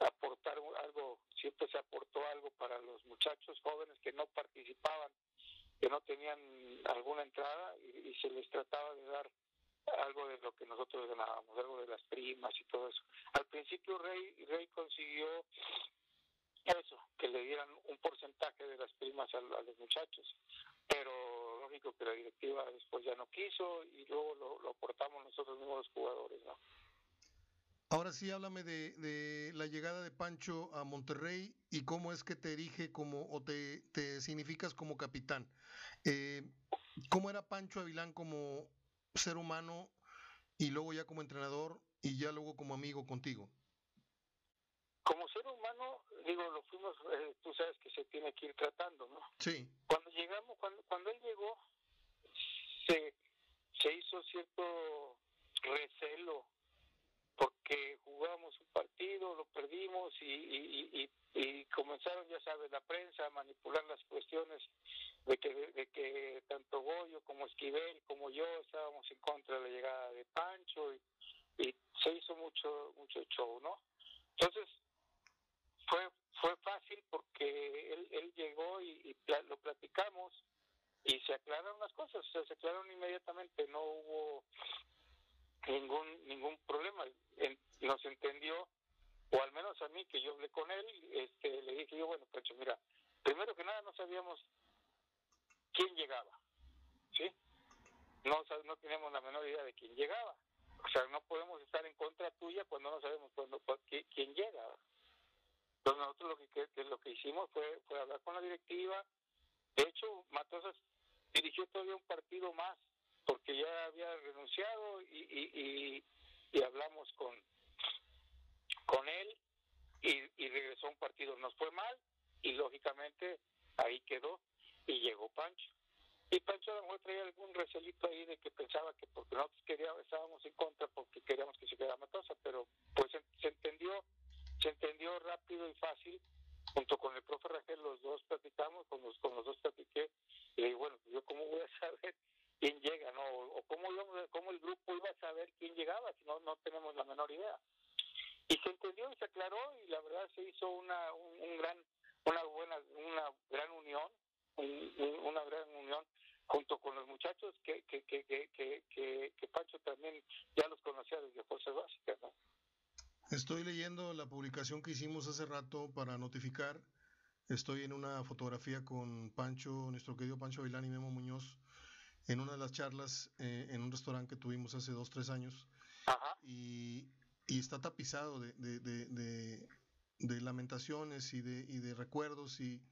aportar algo, siempre se aportó algo para los muchachos jóvenes que no participaban, que no tenían alguna entrada y, se les trataba de dar algo de lo que nosotros ganábamos, algo de las primas y todo eso. Al principio Rey, Rey consiguió eso, que le dieran un porcentaje de las primas a los muchachos, pero que la directiva después ya no quiso y luego lo, lo aportamos nosotros mismos los jugadores, ¿no? Ahora sí, háblame de, de, la llegada de Pancho a Monterrey y cómo es que te erige como o te, te significas como capitán. Eh, ¿Cómo era Pancho Avilán como ser humano y luego ya como entrenador y ya luego como amigo contigo? Como ser humano, digo, lo fuimos, eh, tú sabes que se tiene que ir tratando, ¿no? Sí. Cuando llegamos, cuando, cuando él llegó, se, se hizo cierto recelo porque jugamos un partido, lo perdimos y, y, y, comenzaron, ya sabes, la prensa a manipular las cuestiones de que, de que tanto Goyo como Esquivel como yo estábamos en contra de la llegada de Pancho y, y se hizo mucho mucho show, ¿no? Entonces, fue fue fácil porque él, él llegó y, lo platicamos y se aclararon las cosas, se aclararon inmediatamente, no hubo ningún ningún problema, nos entendió o al menos a mí que yo hablé con él, este, le dije yo, bueno, Pancho, mira, primero que nada no sabíamos quién llegaba, ¿sí? No, no teníamos la menor idea de quién llegaba. O sea, no podemos estar en contra tuya cuando no sabemos cuándo, quién llega. Entonces nosotros lo que, lo que hicimos fue, fue hablar con la directiva. De hecho, Matosas dirigió todavía un partido más porque ya había renunciado y, y, y, hablamos con, con él y, y regresó un partido. Nos fue mal y lógicamente ahí quedó y llegó Pancho. Y Pancho a lo mejor traía algún recelito ahí de que pensaba que porque nosotros queríamos, estábamos en contra porque queríamos que se quedara Matosa, pero pues se, entendió, se entendió rápido y fácil. Junto con el profe Rangel los dos platicamos, con los, con los dos platiqué, y dije, bueno, yo cómo voy a (laughs) saber quién llega, ¿no? O cómo, cómo el grupo iba a saber quién llegaba, si no, no tenemos la menor idea. Y se entendió y se aclaró, y la verdad se hizo una, un gran, una buena, una gran unión, una gran unión junto con los muchachos que, que, que, que, que, Pancho también ya los conocía desde Fuerzas Básicas. ¿no? Estoy leyendo la publicación que hicimos hace rato para notificar. Estoy en una fotografía con Pancho, nuestro querido Pancho Vilán y Memo Muñoz, en una de las charlas eh, en un restaurante que tuvimos hace dos, tres años. Ajá. Y, y, está tapizado de, de, de, de, lamentaciones y de, y de recuerdos y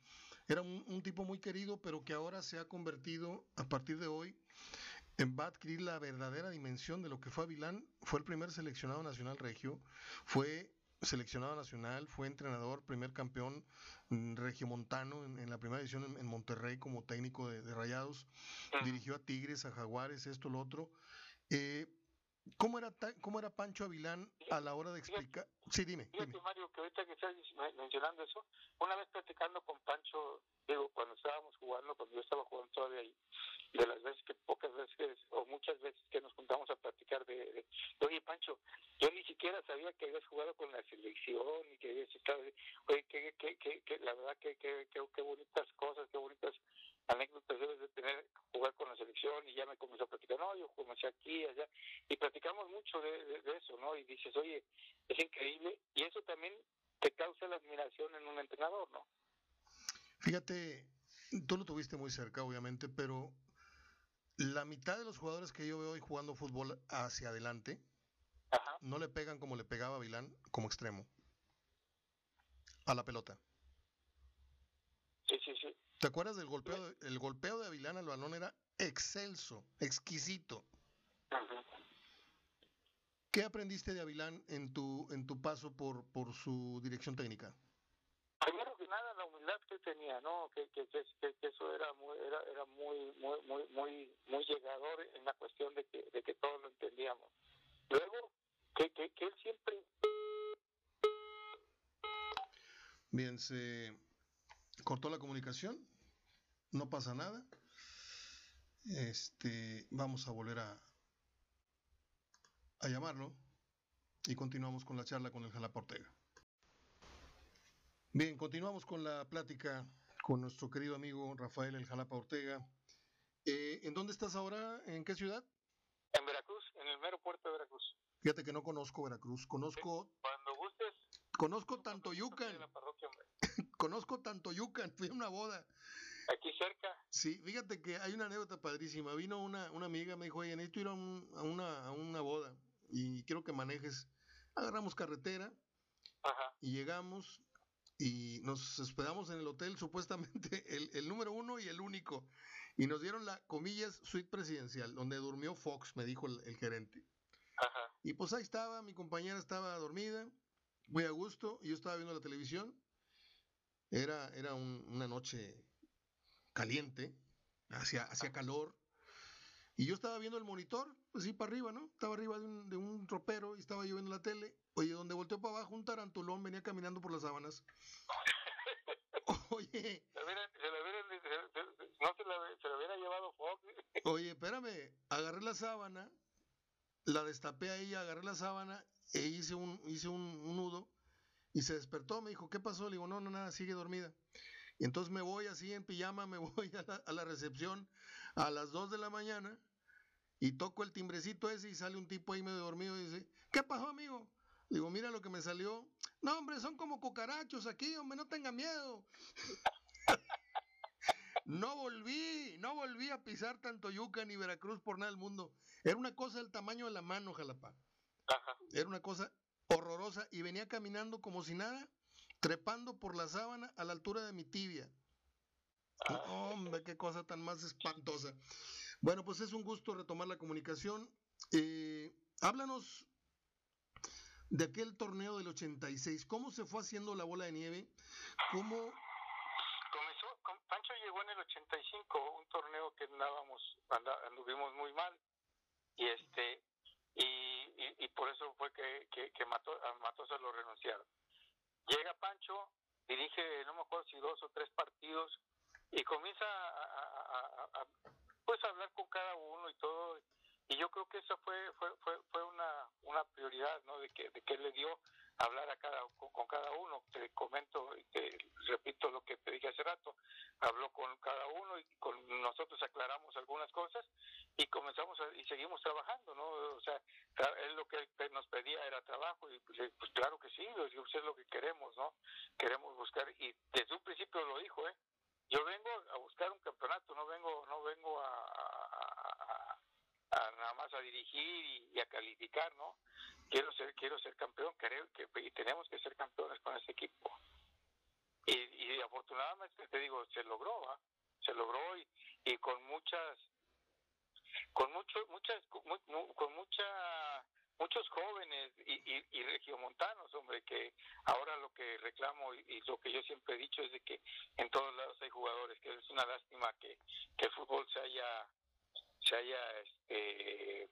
era un, tipo muy querido, pero que ahora se ha convertido, a partir de hoy, en va a adquirir la verdadera dimensión de lo que fue Avilán. Fue el primer seleccionado nacional regio, fue seleccionado nacional, fue entrenador, primer campeón mm, regiomontano en, en la primera edición en, Monterrey como técnico de, Rayados, dirigió a Tigres, a Jaguares, esto, lo otro. Eh, ¿Cómo era, ¿Cómo era Pancho Avilán a la hora de explicar? Sí, dime. Fíjate, Mario, que ahorita que estás mencionando eso, una vez platicando con Pancho, digo, cuando estábamos jugando, cuando yo estaba jugando todavía ahí, de las veces que, pocas veces, o muchas veces que nos juntamos a platicar de, oye, Pancho, yo ni siquiera sabía que habías jugado con la selección y que habías estado, oye, que, que, que, que la verdad que, que, que, bonitas cosas, qué bonitas anécdotas debes de tener jugar con la selección y ya me comenzó a platicar, no, yo comencé aquí, allá, y platicamos mucho de, de, eso, ¿no? Y dices, oye, es increíble, y eso también te causa la admiración en un entrenador, ¿no? Fíjate, tú lo tuviste muy cerca, obviamente, pero la mitad de los jugadores que yo veo hoy jugando fútbol hacia adelante no le pegan como le pegaba a Vilán como extremo a la pelota. Sí, sí, sí. ¿Te acuerdas del golpeo? El golpeo de Avilán al balón era excelso, exquisito. ¿Qué aprendiste de Avilán en tu, en tu paso por, por su dirección técnica? Primero que nada, la humildad que tenía, ¿no? Que, que, que, eso era muy, era, era muy, muy, muy, muy, muy llegador en la cuestión de que, de que todos lo entendíamos. Luego, que, que, que él siempre... Bien, se cortó la comunicación no pasa nada. Este, vamos a volver a, a llamarlo y continuamos con la charla con el Jalapa Ortega. Bien, continuamos con la plática con nuestro querido amigo Rafael el Jalapa Ortega. Eh, ¿En dónde estás ahora? ¿En qué ciudad? En Veracruz, en el mero puerto de Veracruz. Fíjate que no conozco Veracruz, conozco... Cuando gustes. Conozco tanto Yucan. Conozco tanto Yucan, (laughs) fui a una boda Aquí cerca. Sí, fíjate que hay una anécdota padrísima. Vino una, una amiga, me dijo, oye, necesito ir a, a, una, a una boda y quiero que manejes. Agarramos carretera Ajá. y llegamos y nos hospedamos en el hotel, supuestamente (laughs) el, el, número uno y el único. Y nos dieron la, comillas, suite presidencial, donde durmió Fox, me dijo el, el gerente. Ajá. Y pues ahí estaba, mi compañera estaba dormida, muy a gusto, y yo estaba viendo la televisión. Era, era un, una noche caliente, hacía, hacía calor. Y yo estaba viendo el monitor, así para arriba, ¿no? Estaba arriba de un, de un tropero y estaba yo viendo la tele. Oye, donde volteó para abajo un tarantulón venía caminando por las sábanas. (laughs) Oye. Se no se, se lo hubiera llevado Fox. Oye, espérame. Agarré la sábana, la destapé ahí, agarré la sábana e hice un, hice un, un nudo y se despertó, me dijo, ¿qué pasó? Le digo, no, no, nada, sigue dormida. Y entonces me voy así en pijama, me (laughs) voy a la, recepción a las 2 de la mañana y toco el timbrecito ese y sale un tipo ahí medio dormido y dice, ¿qué pasó, amigo? Digo, mira lo que me salió. No, hombre, son como cucarachos aquí, hombre, no tenga miedo. (laughs) no volví, no volví a pisar tanto Yuca ni Veracruz por nada del mundo. Era una cosa del tamaño de la mano, Jalapa. Era una cosa horrorosa y venía caminando como si nada, trepando por la sábana a la altura de mi tibia. hombre, qué cosa tan más espantosa. Bueno, pues es un gusto retomar la comunicación. Eh, háblanos de aquel torneo del 86. ¿Cómo se fue haciendo la bola de nieve? ¿Cómo... Comenzó, Pancho llegó en el 85, un torneo que andábamos, anduvimos muy mal. Y este y, y, por eso fue que, que, mató, a Matosa lo renunciaron. Llega Pancho, dirige, no me acuerdo si dos o tres partidos, y comienza a, a, pues hablar con cada uno y todo y yo creo que esa fue fue fue, fue una, una prioridad no de que de que le dio hablar a cada con, cada uno te comento y te repito lo que te dije hace rato habló con cada uno y con nosotros aclaramos algunas cosas y comenzamos y seguimos trabajando no o sea él lo que nos pedía era trabajo y pues, pues claro que sí es lo que queremos no queremos buscar y desde un principio lo dijo eh yo vengo a buscar un campeonato no vengo no vengo a a nada más a dirigir y, a calificar, ¿no? Quiero ser quiero ser campeón, creo que y tenemos que ser campeones con este equipo. Y, y afortunadamente te digo, se logró, ¿ah? se logró y, y con muchas con mucho muchas con mucha muchos jóvenes y, y, y, regiomontanos, hombre, que ahora lo que reclamo y, lo que yo siempre he dicho es de que en todos lados hay jugadores, que es una lástima que, que el fútbol se haya se haya este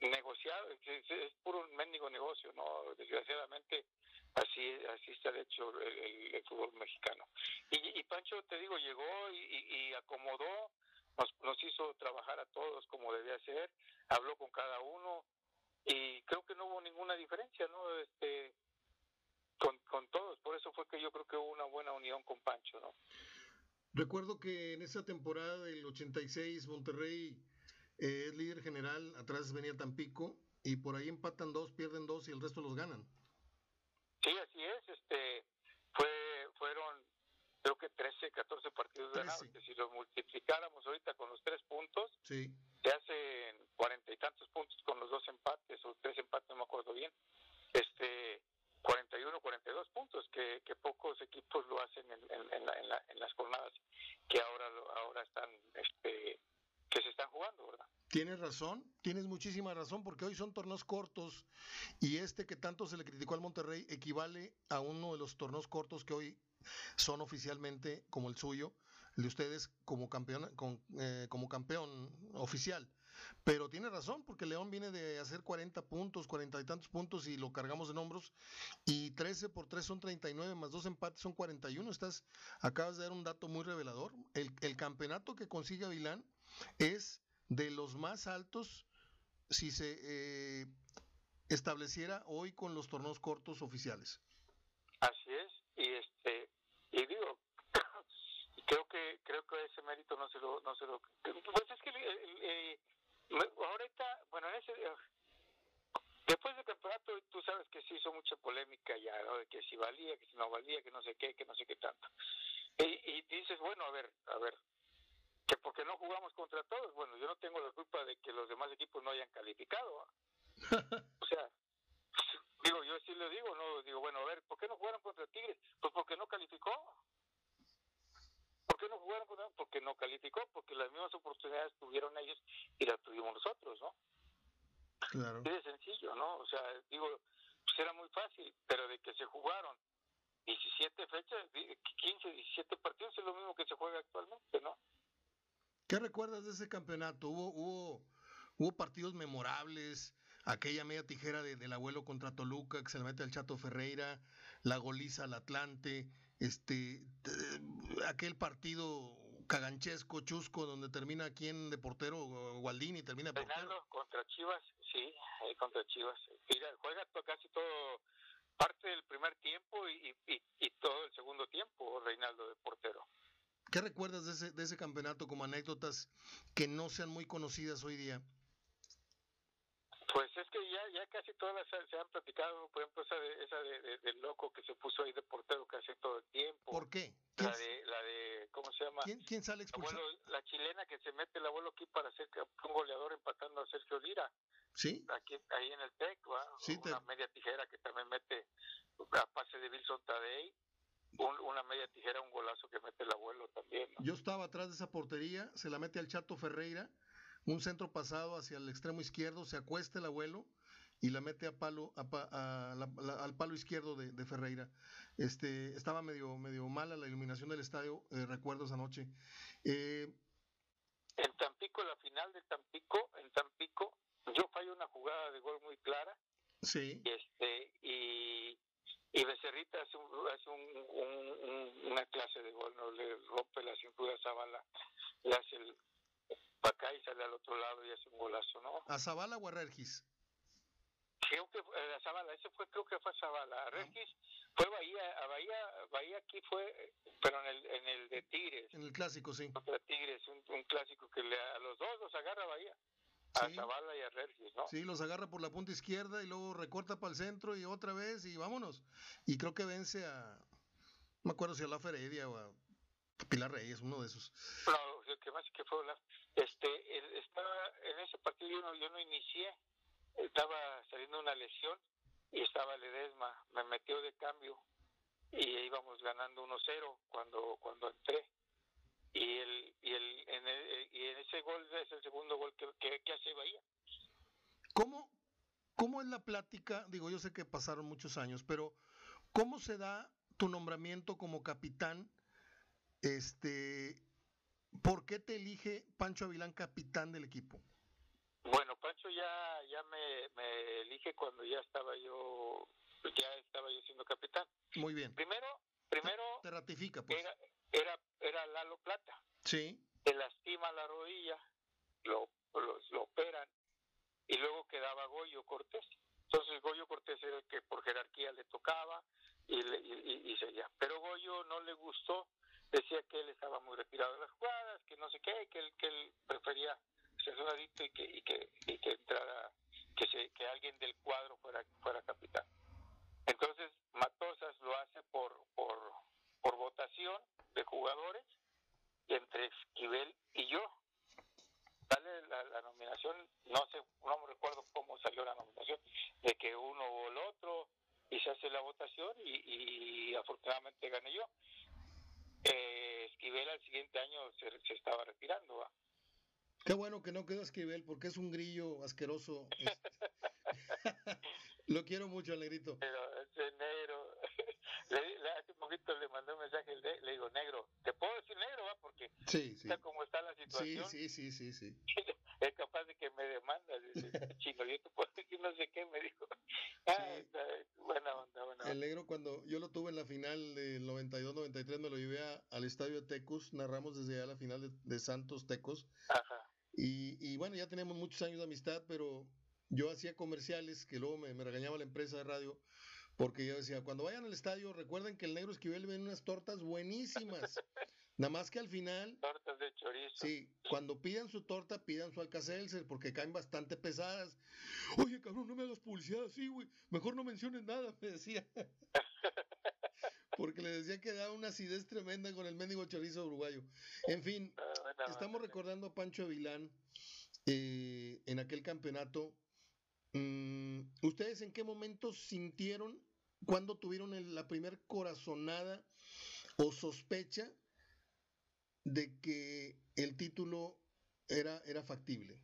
negociado es, puro mendigo negocio no desgraciadamente así así está hecho el, fútbol mexicano. Y, Pancho te digo llegó y, acomodó nos, nos hizo trabajar a todos como debía ser habló con cada uno y creo que no hubo ninguna diferencia no este con, con todos por eso fue que yo creo que hubo una buena unión con Pancho no Recuerdo que en esa temporada del 86 Monterrey eh, es líder general, atrás venía Tampico y por ahí empatan dos, pierden dos y el resto los ganan. Sí, así es. Este, fue, fueron creo que 13, 14 partidos ganados, que si los multiplicáramos ahorita con los tres puntos, sí. se hacen cuarenta y tantos puntos con los dos empates o tres empates, no me acuerdo bien. Este, 41, 42 puntos, que, que pocos equipos lo hacen en, en, en, las jornadas que ahora ahora están este que se están jugando, ¿verdad? Tienes razón, tienes muchísima razón, porque hoy son torneos cortos y este que tanto se le criticó al Monterrey equivale a uno de los torneos cortos que hoy son oficialmente como el suyo, el de ustedes como campeón, con, eh, como campeón oficial. Pero tiene razón, porque León viene de hacer 40 puntos, 40 y tantos puntos y lo cargamos en hombros. Y 13 por 3 son 39, más dos empates son 41. Estás, acabas de dar un dato muy revelador. El, campeonato que consigue Avilán es de los más altos si se eh, estableciera hoy con los torneos cortos oficiales. Así es, y este, y digo, (coughs) creo que creo que ese mérito no se lo, no se lo, pues es que eh, Ahorita, bueno, en ese, eh, después del campeonato tú sabes que se hizo mucha polémica ya. De que si valía, que si no valía, que no sé qué, que no sé qué tanto. Y, y dices, bueno, a ver, a ver, que porque no jugamos contra todos, bueno, yo no tengo la culpa de que los demás equipos no hayan calificado. (laughs) o sea, digo, yo sí le digo, no, digo, bueno, a ver, ¿por qué no jugaron contra Tigres? Pues porque no calificó. ¿Por qué no jugaron con él? Porque no calificó, porque las mismas oportunidades tuvieron ellos y las tuvimos nosotros, ¿no? Claro. Es sencillo, ¿no? O sea, digo, pues era muy fácil, pero de que se jugaron 17 fechas, 15, 17 partidos es lo mismo que se juega actualmente, ¿no? ¿Qué recuerdas de ese campeonato? Hubo, hubo, hubo partidos memorables, aquella media tijera de, del abuelo contra Toluca que se le mete al Chato Ferreira, la goliza al Atlante, este, aquel partido caganchesco, chusco, donde termina quien de portero, Gualdini termina de contra Chivas, sí, contra Chivas. Mira, juega casi todo, parte del primer tiempo y todo el segundo tiempo, Reinaldo de portero. ¿Qué recuerdas de ese, de ese campeonato como anécdotas que no sean muy conocidas hoy día? Pues es que ya, ya casi todas se han platicado, por ejemplo, esa, de, esa de, de, loco que se puso ahí de portero casi todo el tiempo. ¿Por qué? La de, la de, ¿cómo se llama? ¿Quién, quién sale expulsado? Abuelo, la chilena que se mete el abuelo aquí para ser un goleador empatando a Sergio Lira. Sí. Aquí, ahí en el TEC, ¿va? Sí, Una te... media tijera que también mete a pase de Wilson Tadei. Un, una media tijera, un golazo que mete el abuelo también. ¿no? Yo estaba atrás de esa portería, se la mete al Chato Ferreira, un centro pasado hacia el extremo izquierdo, se acuesta el abuelo y la mete a palo a, a la, la, al palo izquierdo de, de, Ferreira. Este estaba medio medio mala la iluminación del estadio, eh, recuerdo esa noche. Eh, en Tampico, la final de Tampico, en Tampico, yo fallo una jugada de gol muy clara. Sí. Este y y Becerrita hace, un, hace un, un, una clase de gol, no le rompe la cintura a Zavala, le hace el para acá y sale al otro lado y hace un golazo, ¿no? ¿A Zavala o a Regis? Creo que eh, a Zavala, ese fue, creo que fue a Zavala. A Regis ah. fue Bahía, a Bahía, Bahía aquí fue, pero en el, en el de Tigres. En el clásico, sí. Contra Tigres, un, un clásico que le, a los dos los agarra Bahía. A sí. Zavala y a Regis, ¿no? Sí, los agarra por la punta izquierda y luego recorta para el centro y otra vez y vámonos. Y creo que vence a, no me acuerdo si a la Feredia o a Pilar Reyes, uno de esos. No, el que más que fue la, este, estaba en ese partido yo no, yo no inicié, estaba saliendo una lesión y estaba Ledesma, me metió de cambio y íbamos ganando 1-0 cuando cuando entré y el y el en, el, y en ese gol es el segundo gol que, que, que hace Bahía. ¿Cómo cómo es la plática? Digo, yo sé que pasaron muchos años, pero ¿cómo se da tu nombramiento como capitán? Este, ¿por qué te elige Pancho Avilán capitán del equipo? Bueno, Pancho ya ya me, me elige cuando ya estaba yo ya estaba yo siendo capitán. Muy bien. Primero, primero te, te ratifica pues. Era, era era Lalo Plata. Sí. Se lastima la rodilla, lo, lo, lo operan y luego quedaba Goyo Cortés. Entonces Goyo Cortés era el que por jerarquía le tocaba y, le, y, y, seguía. Pero Goyo no le gustó, decía que él estaba muy retirado de las jugadas, que no sé qué, que él, que él prefería ser soldadito y que, y que, y que entrara, que, se, que alguien del cuadro fuera, fuera capitán. Entonces Matosas lo hace por, por, por votación de jugadores entre Esquivel y yo sale la, la, nominación, no sé, no me recuerdo cómo salió la nominación, de que uno o el otro, y se hace la votación y, y afortunadamente gané yo. Eh, Esquivel al siguiente año se, se estaba retirando. ¿va? Qué bueno que no quedó Esquivel, porque es un grillo asqueroso. (laughs) (laughs) Lo quiero mucho, Alegrito. Pero ese negro, le, le, hace un poquito le mandé un mensaje, le, le, digo, negro, ¿te puedo decir negro, va? Porque sí, sí. está como está la situación. Sí, sí, sí, sí, sí. (laughs) es capaz de que me demanda, dice, (laughs) chino, yo te puedo decir no sé qué, me dijo. (laughs) Ah, está, buena onda, buena onda. El negro, cuando yo lo tuve en la final del 92-93, me lo llevé a, al estadio de Tecos, narramos desde allá la final de, de Santos Tecos. Ajá. Y, y bueno, ya tenemos muchos años de amistad, pero yo hacía comerciales que luego me, me, regañaba la empresa de radio porque yo decía, cuando vayan al estadio, recuerden que el negro Esquivel vende unas tortas buenísimas. (laughs) Nada más que al final... Tortas de chorizo. Sí, cuando pidan su torta, pidan su alcacelser, porque caen bastante pesadas. Oye, cabrón, no me hagas publicidad así, güey. Mejor no menciones nada, me decía. (laughs) porque le decía que daba una acidez tremenda con el mendigo chorizo uruguayo. En fin, estamos recordando a Pancho Avilán eh, en aquel campeonato ¿Ustedes en qué momento sintieron cuando tuvieron la primer corazonada o sospecha de que el título era, era factible?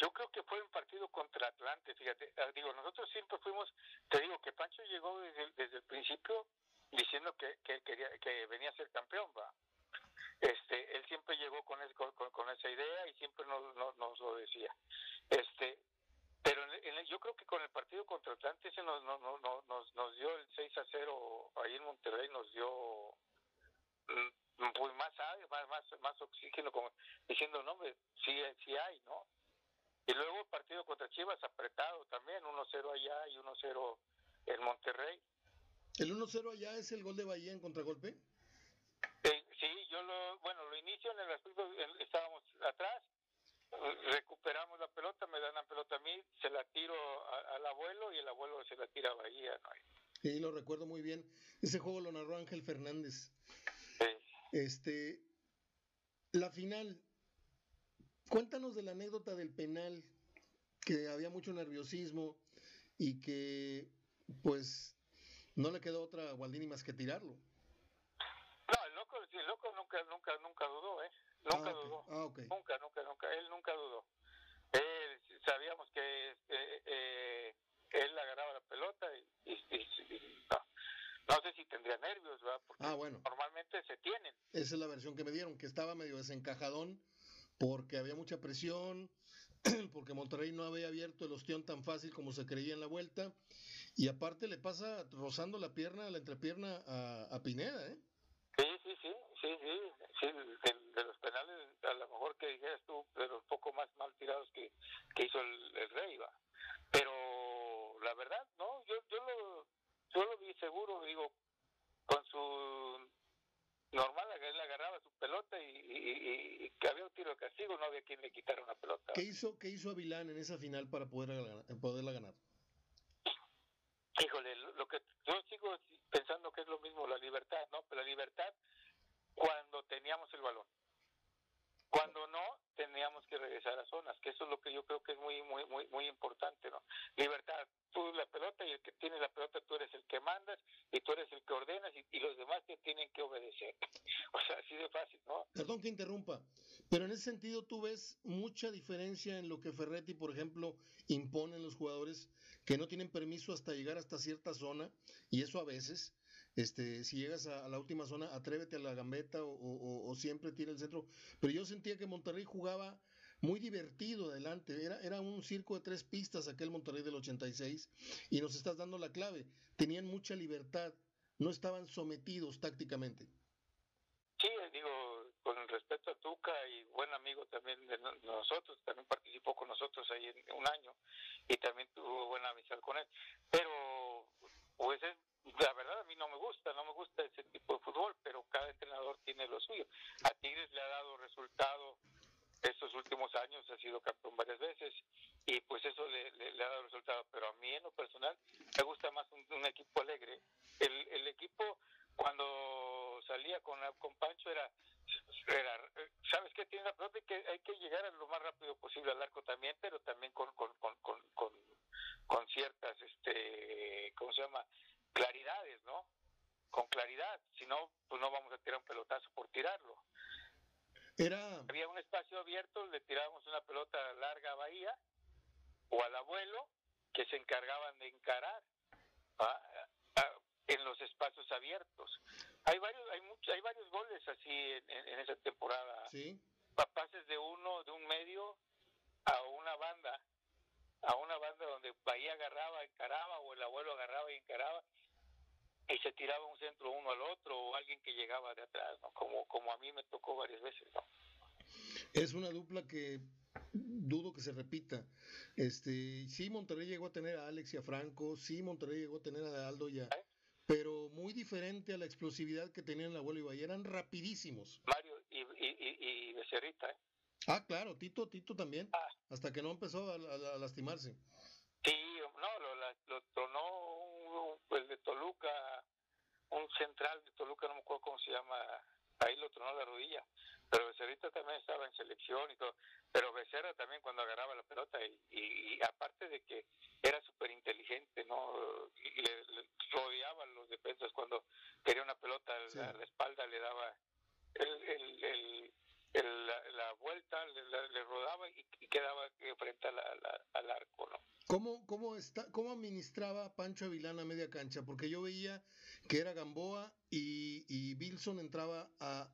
Yo creo que fue un partido contra Atlante, fíjate. Digo, nosotros siempre fuimos, te digo que Pancho llegó desde, desde el principio diciendo que, que, quería, que venía a ser campeón, va. Este, él siempre llegó con, es, con, con, esa idea y siempre nos, nos, nos lo decía. Este, pero en el, yo creo que con el partido contra Atlante ese nos, nos, nos, nos dio el 6 a 0 ahí en Monterrey, nos dio pues más más, más, más oxígeno, como diciendo, no, hombre, sí, sí hay, ¿no? Y luego el partido contra Chivas apretado también, 1-0 allá y 1-0 en Monterrey. ¿El 1-0 allá es el gol de Bahía en contragolpe? Eh, sí, yo lo, bueno, lo inicio en el aspecto, estábamos atrás, recuperamos la pelota, me dan la pelota a mí, se la tiro al abuelo y el abuelo se la tira a Bahía. ¿no? Sí, lo recuerdo muy bien. Ese juego lo narró Ángel Fernández. Este, la final. Cuéntanos de la anécdota del penal, que había mucho nerviosismo y que, pues, no le quedó otra a Gualdini más que tirarlo. No, el loco, el loco nunca, nunca, nunca dudó, ¿eh? Nunca ah, dudó. Ah, okay. Nunca, nunca, nunca. Él nunca dudó. Él, sabíamos que eh, eh, él agarraba la pelota y, no, no, sé si tendría nervios, ¿verdad? Porque ah, bueno. normalmente se tienen. Esa es la versión que me dieron, que estaba medio desencajadón porque había mucha presión, (clears throat) porque Monterrey no había abierto el ostión tan fácil como se creía en la vuelta, y aparte le pasa rozando la pierna, la entrepierna a, a Pineda, ¿eh? Sí, sí, sí, sí, sí, sí de, de, los penales, a lo mejor que dijeras tú, de los poco más mal tirados que, que hizo el, el Rey, va. Pero la verdad, no, yo, yo, lo, yo lo vi seguro, digo, con su normal, él agarraba su pelota y, y, que había un tiro de castigo, no había quien le quitara una pelota. ¿Qué hizo, qué hizo Avilán en esa final para poder poderla ganar? Híjole, lo que yo sigo pensando que es lo mismo la libertad, ¿no? Pero la libertad cuando teníamos el balón. Cuando no, teníamos que regresar a zonas, que eso es lo que yo creo que es muy, muy, muy, muy importante, ¿no? Libertad, tú la pelota y el que tiene la pelota tú eres el que mandas y tú eres el que ordenas y, los demás te tienen que obedecer. (laughs) O sea, así de fácil, ¿no? Perdón que interrumpa, pero en ese sentido tú ves mucha diferencia en lo que Ferretti, por ejemplo, impone en los jugadores que no tienen permiso hasta llegar hasta cierta zona y eso a veces este, si llegas a, la última zona, atrévete a la gambeta o, siempre tira el centro. Pero yo sentía que Monterrey jugaba muy divertido adelante. Era, era un circo de tres pistas aquel Monterrey del 86 y nos estás dando la clave. Tenían mucha libertad, no estaban sometidos tácticamente. Sí, digo, con respecto a Tuca y buen amigo también de nosotros, también participó con nosotros ahí en un año y también tuvo buena amistad con él. Pero, pues es la verdad a mí no me gusta, no me gusta ese tipo de fútbol, pero cada entrenador tiene lo suyo. A Tigres le ha dado resultado estos últimos años, ha sido campeón varias veces y pues eso le, ha dado resultado, pero a mí en lo personal me gusta más un, equipo alegre. El, el equipo cuando salía con, con Pancho era, era ¿sabes qué? Tiene la pelota que hay que llegar lo más rápido posible al arco también, pero también con, con, con, con, con ciertas, este, ¿cómo se llama? Claridades, ¿no? Con claridad, si no, pues no vamos a tirar un pelotazo por tirarlo. Era... Había un espacio abierto, le tirábamos una pelota larga a Bahía o al abuelo que se encargaban de encarar en los espacios abiertos. Hay varios, hay muchos, hay varios goles así en, en, esa temporada. Sí. Pases de uno, de un medio a una banda, a una banda donde Bahía agarraba, encaraba o el abuelo agarraba y encaraba y se tiraba un centro uno al otro o alguien que llegaba de atrás, ¿no? Como, como a mí me tocó varias veces, ¿no? Es una dupla que dudo que se repita. Este, sí, Monterrey llegó a tener a Alex y a Franco, sí, Monterrey llegó a tener a Aldo ya, ¿Eh? pero muy diferente a la explosividad que tenían el abuelo y Bahía, eran rapidísimos. Mario y, y, y, Becerrita, ¿eh? Ah, claro, Tito, Tito también, ah. hasta que no empezó a, a, lastimarse. Sí, no, lo, lo tronó el de Toluca un central de Toluca, no me acuerdo cómo se llama, ahí lo tronó la rodilla, pero Becerrita también estaba en selección y todo, pero Becerra también cuando agarraba la pelota y, y, aparte de que era súper inteligente, ¿no? Y le, rodeaba a los defensas cuando quería una pelota a la, espalda, le daba el, el, el el, la, vuelta le, le rodaba y, quedaba frente a la, al arco, ¿no? ¿Cómo, cómo, está, ¿Cómo administraba Pancho Avilán a media cancha? Porque yo veía que era Gamboa y, y Wilson entraba a,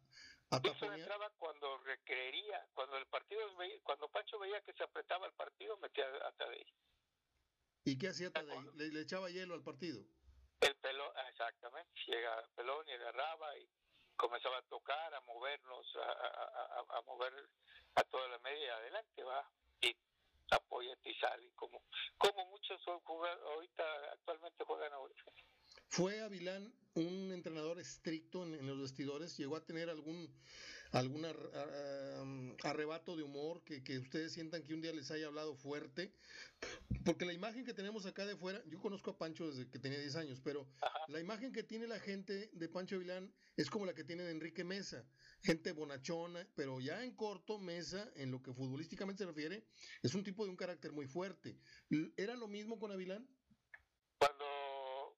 a Wilson entraba cuando requería, cuando el partido cuando Pancho veía que se apretaba el partido, metía a Tadei. ¿Y qué hacía Tadei? ¿Le, ¿Le, echaba hielo al partido? El pelón, exactamente, llega el pelón y agarraba y comenzaba a tocar, a movernos, a, a, a, mover a toda la media adelante, va. Y apoya Tizali, como, como muchos ahorita actualmente juegan ahorita. ¿Fue Avilán un entrenador estricto en, los vestidores? ¿Llegó a tener algún, algún arrebato de humor que, que, ustedes sientan que un día les haya hablado fuerte? Porque la imagen que tenemos acá de fuera, yo conozco a Pancho desde que tenía 10 años, pero la imagen que tiene la gente de Pancho Avilán es como la que tiene de Enrique Mesa, gente bonachona, pero ya en corto, Mesa, en lo que futbolísticamente se refiere, es un tipo de un carácter muy fuerte. ¿Era lo mismo con Avilán? Cuando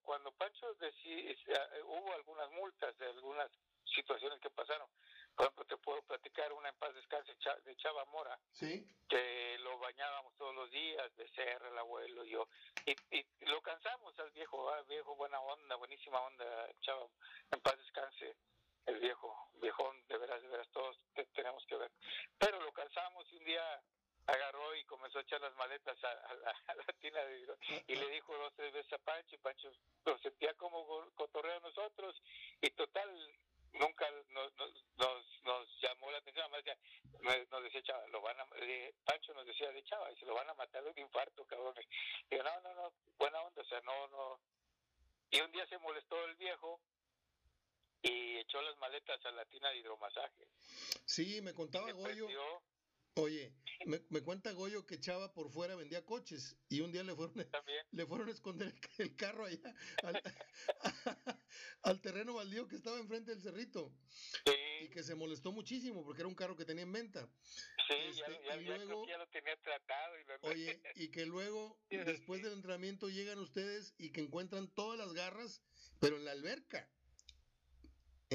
cuando Pancho decía, eh, hubo algunas multas de algunas situaciones que pasaron. Por ejemplo, te puedo platicar una en paz descanse de Chava Mora, ¿Sí? que lo bañábamos todos los días, de ser el abuelo y yo, y, lo cansamos al viejo, ah, viejo buena onda, buenísima onda, Chava, en paz descanse, el viejo, viejón, de veras, de veras, todos tenemos que ver. Pero lo cansamos y un día agarró y comenzó a echar las maletas a, la, tina de y le dijo dos tres veces a Pancho y Pancho lo sentía como cotorreo a nosotros y total nunca nos, nos, nos, llamó la atención además ya nos decía Chava lo van a Pancho nos decía de Chava y se lo van a matar de un infarto cabrón yo no no no buena onda o sea no no y un día se molestó el viejo y echó las maletas a la tina de hidromasaje. Sí me contaba Goyo. Oye, me, me, cuenta Goyo que Chava por fuera vendía coches y un día le fueron, le fueron a esconder el carro allá (laughs) al, terreno baldío que estaba enfrente del cerrito. Y que se molestó muchísimo porque era un carro que tenía en venta. Sí, ya, este, y luego, ya lo tenía tratado. Y Oye, y que luego, (laughs) después del entrenamiento, llegan ustedes y que encuentran todas las garras, pero en la alberca.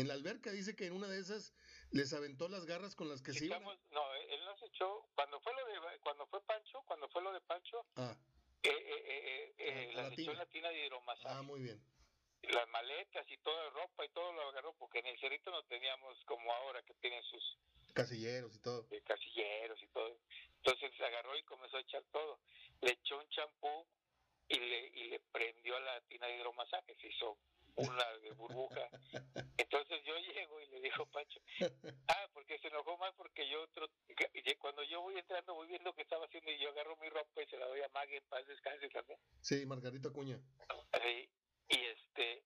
En la alberca dice que en una de esas les aventó las garras con las que se iban. No, él nos echó, cuando fue lo de, cuando fue Pancho, cuando fue lo de Pancho, ah. eh, eh, eh, las echó en la tina de hidromasaje. Ah, muy bien. Las maletas y toda la ropa y todo lo agarró, porque en el cerrito no teníamos como ahora que tienen sus... Casilleros y todo. casilleros y todo. Entonces agarró y comenzó a echar todo. Le echó un champú y le, y le prendió a la tina de hidromasaje, se hizo una de burbuja. Entonces yo llego y le digo, Pancho, ah, porque se enojó más porque yo, otro, cuando yo voy entrando, voy viendo que estaba haciendo y yo agarro mi ropa y se la doy a Maggie en paz descanse también. Sí, Margarita Cuña. Sí, y este,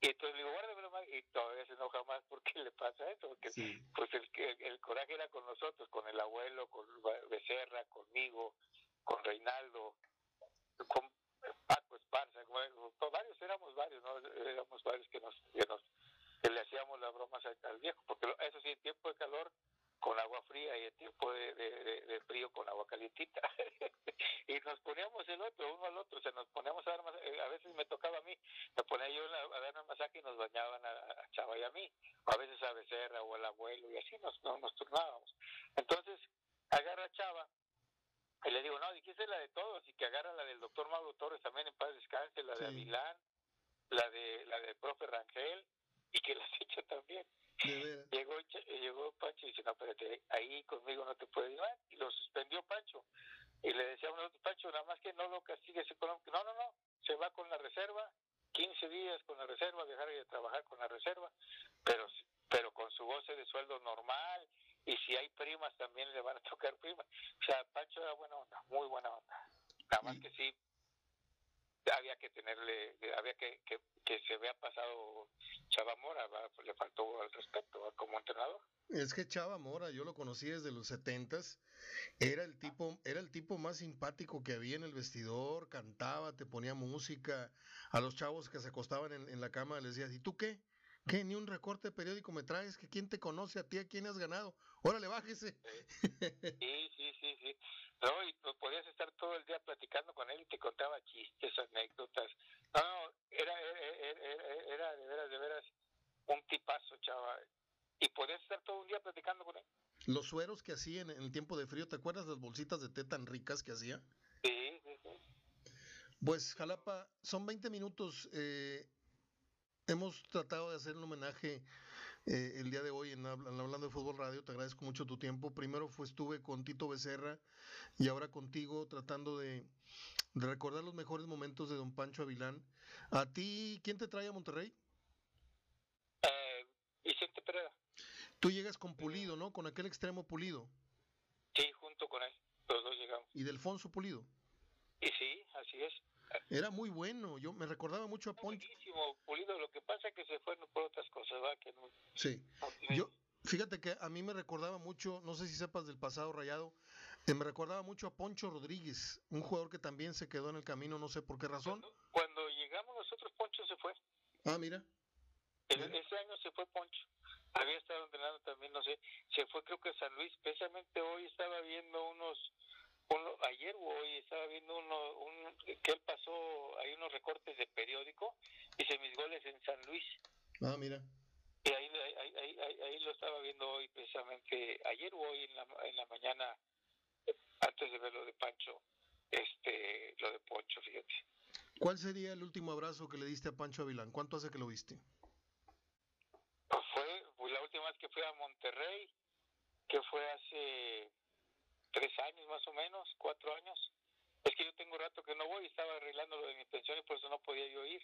y entonces le digo, guárdamelo, Maggie, y todavía se enoja más porque le pasa eso, porque pues el, el, el, coraje era con nosotros, con el abuelo, con Becerra, conmigo, con Reinaldo, con Varios, éramos varios, ¿no? Éramos varios que nos, que nos que le hacíamos las bromas al, viejo, porque eso sí, en tiempo de calor con agua fría y en tiempo de, de, frío con agua calientita. (laughs) y nos poníamos el otro, uno al otro, o sea, nos poníamos a dar masaje, a veces me tocaba a mí, me ponía yo a dar un masaje y nos bañaban a, Chava y a mí, a veces a Becerra o al abuelo, y así nos, nos turnábamos. Entonces, agarra a Chava y le digo, no, dijiste la de todos y que agarra la del doctor Mauro Torres también en paz descanse, la de Avilán, la de la del profe Rangel y que (laughs) las echa también. Llegó, llegó Pancho y dice, no, espérate, ahí conmigo no te puedes llevar. Y lo suspendió Pancho. Y le decía a uno, Pancho, nada más que no lo castigues económico. No, no, no, se va con la reserva, 15 días con la reserva, dejar de trabajar con la reserva, pero, pero con su goce de sueldo normal y si hay primas también le van a (laughs) tocar primas. O sea, Pancho era buena onda, muy buena onda. Nada más que sí, había que tenerle, había que, que, que se había pasado Chava Mora, le faltó al respeto como entrenador. Es que Chava Mora, yo lo conocí desde los setentas, era el tipo, era el tipo más simpático que había en el vestidor, cantaba, te ponía música, a los chavos que se acostaban en, en la cama les decía, ¿y tú qué? ¿Qué? Ni un recorte de periódico me traes, que quién te conoce a ti, a quién has ganado. Órale, bájese. Sí, sí, sí, sí. No, y pues podías estar todo el día platicando con él y te contaba chistes, anécdotas. No, no, era, era, era, de veras, de veras un tipazo, chaval. Y podías estar todo un día platicando con él. Los sueros que hacía en el tiempo de frío, ¿te acuerdas las bolsitas de té tan ricas que hacía? Sí, sí, sí. Pues Jalapa, son 20 minutos. Eh, hemos tratado de hacer un homenaje eh, el día de hoy en, Hablando de Fútbol Radio. Te agradezco mucho tu tiempo. Primero fue, estuve con Tito Becerra y ahora contigo tratando de, recordar los mejores momentos de don Pancho Avilán. ¿A ti quién te trae a Monterrey? Eh, Vicente Pereira. Tú llegas con Pulido, ¿no? Con aquel extremo Pulido. Sí, junto con él. Lo, los dos llegamos. Y de Alfonso Pulido. Y sí, así es. Era muy bueno, yo me recordaba mucho a Poncho. Buenísimo, Pulido, lo que pasa es que se fueron por otras cosas, ¿verdad? Que no, Sí, no- yo, fíjate que a mí me recordaba mucho, no sé si sepas del pasado rayado, eh, me recordaba mucho a Poncho Rodríguez, un jugador que también se quedó en el camino, no sé por qué razón. Cuando, cuando llegamos nosotros, Poncho se fue. Ah, mira, El- Bien. ese año se fue Poncho. Había estado entrenando también, no sé, se fue creo que a San Luis. Precisamente hoy estaba viendo unos, ayer o hoy estaba viendo uno, un, que él pasó, hay unos recortes de periódico, dice mis goles en San Luis. ah, mira. Y ahí, ahí, ahí, ahí- ahí lo estaba viendo hoy precisamente, ayer o hoy en la, en la mañana, antes de ver lo de Pancho, este, lo de Poncho, fíjate. ¿Cuál sería el último abrazo que le diste a Pancho Avilán? ¿Cuánto hace que lo viste? Pues fue pues, la última vez que fui a Monterrey, que fue hace tres años más o menos, cuatro años. Es que yo tengo rato que no voy, estaba arreglando lo de mi pensión y por eso no podía yo ir.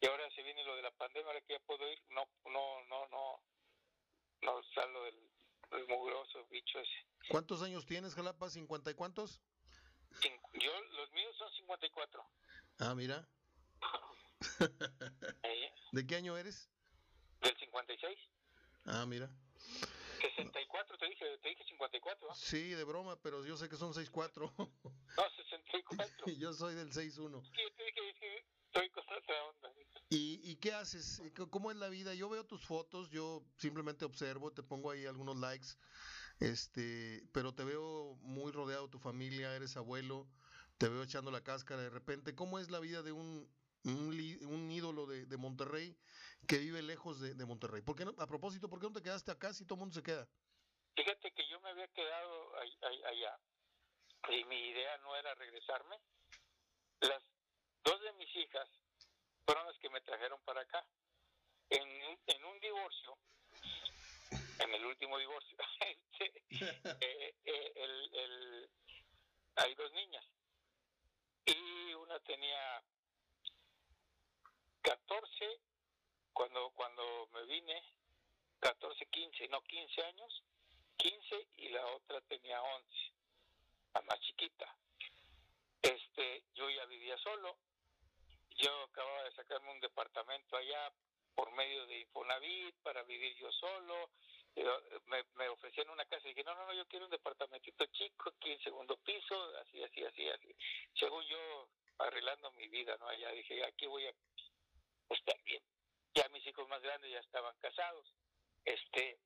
Y ahora se viene lo de la pandemia, ahora que ya puedo ir, no, no, no, no, no salgo del, del mugroso bicho ese. ¿Cuántos años tienes, Jalapa? ¿Cincuenta y cuántos? Yo, los míos son 54. Ah, mira. (laughs) (laughs) ¿De qué año eres? del 56. Ah, mira. 64, te dije, te dije 54, ¿no? Sí, de broma, pero yo sé que son 6'4". No, 64. (laughs) yo soy del 6'1". Sí, te dije, es que estoy con otra onda. ¿Y, ¿Y qué haces? C- ¿Cómo es la vida? Yo veo tus fotos, yo simplemente observo, te pongo ahí algunos likes, este, pero te veo muy rodeado de tu familia, eres abuelo, te veo echando la cáscara de repente. ¿Cómo es la vida de un, un, un ídolo de, de Monterrey que vive lejos de, de Monterrey? ¿Por qué no, a propósito, ¿por qué no te quedaste acá si todo el mundo se queda? Fíjate que yo me había quedado allá y mi idea no era regresarme. Las dos de mis hijas fueron las que me trajeron para acá. En, un- en un divorcio, en el último divorcio, (laughs) este, (laughs) eh, eh, el- el- hay dos niñas y una tenía 14 cuando cuando me vine 14 15 no 15 años 15 y la otra tenía 11 la más chiquita este yo ya vivía solo yo acababa de sacarme un departamento allá por medio de Infonavit para vivir yo solo eh, me, me ofrecían una casa y dije, no, no, no, yo quiero un departamentito chico, aquí en segundo piso, así, así, así, así. Según yo, arreglando mi vida, ¿no? Allá dije, aquí voy a estar bien. Ya mis hijos más grandes ya estaban casados. Este,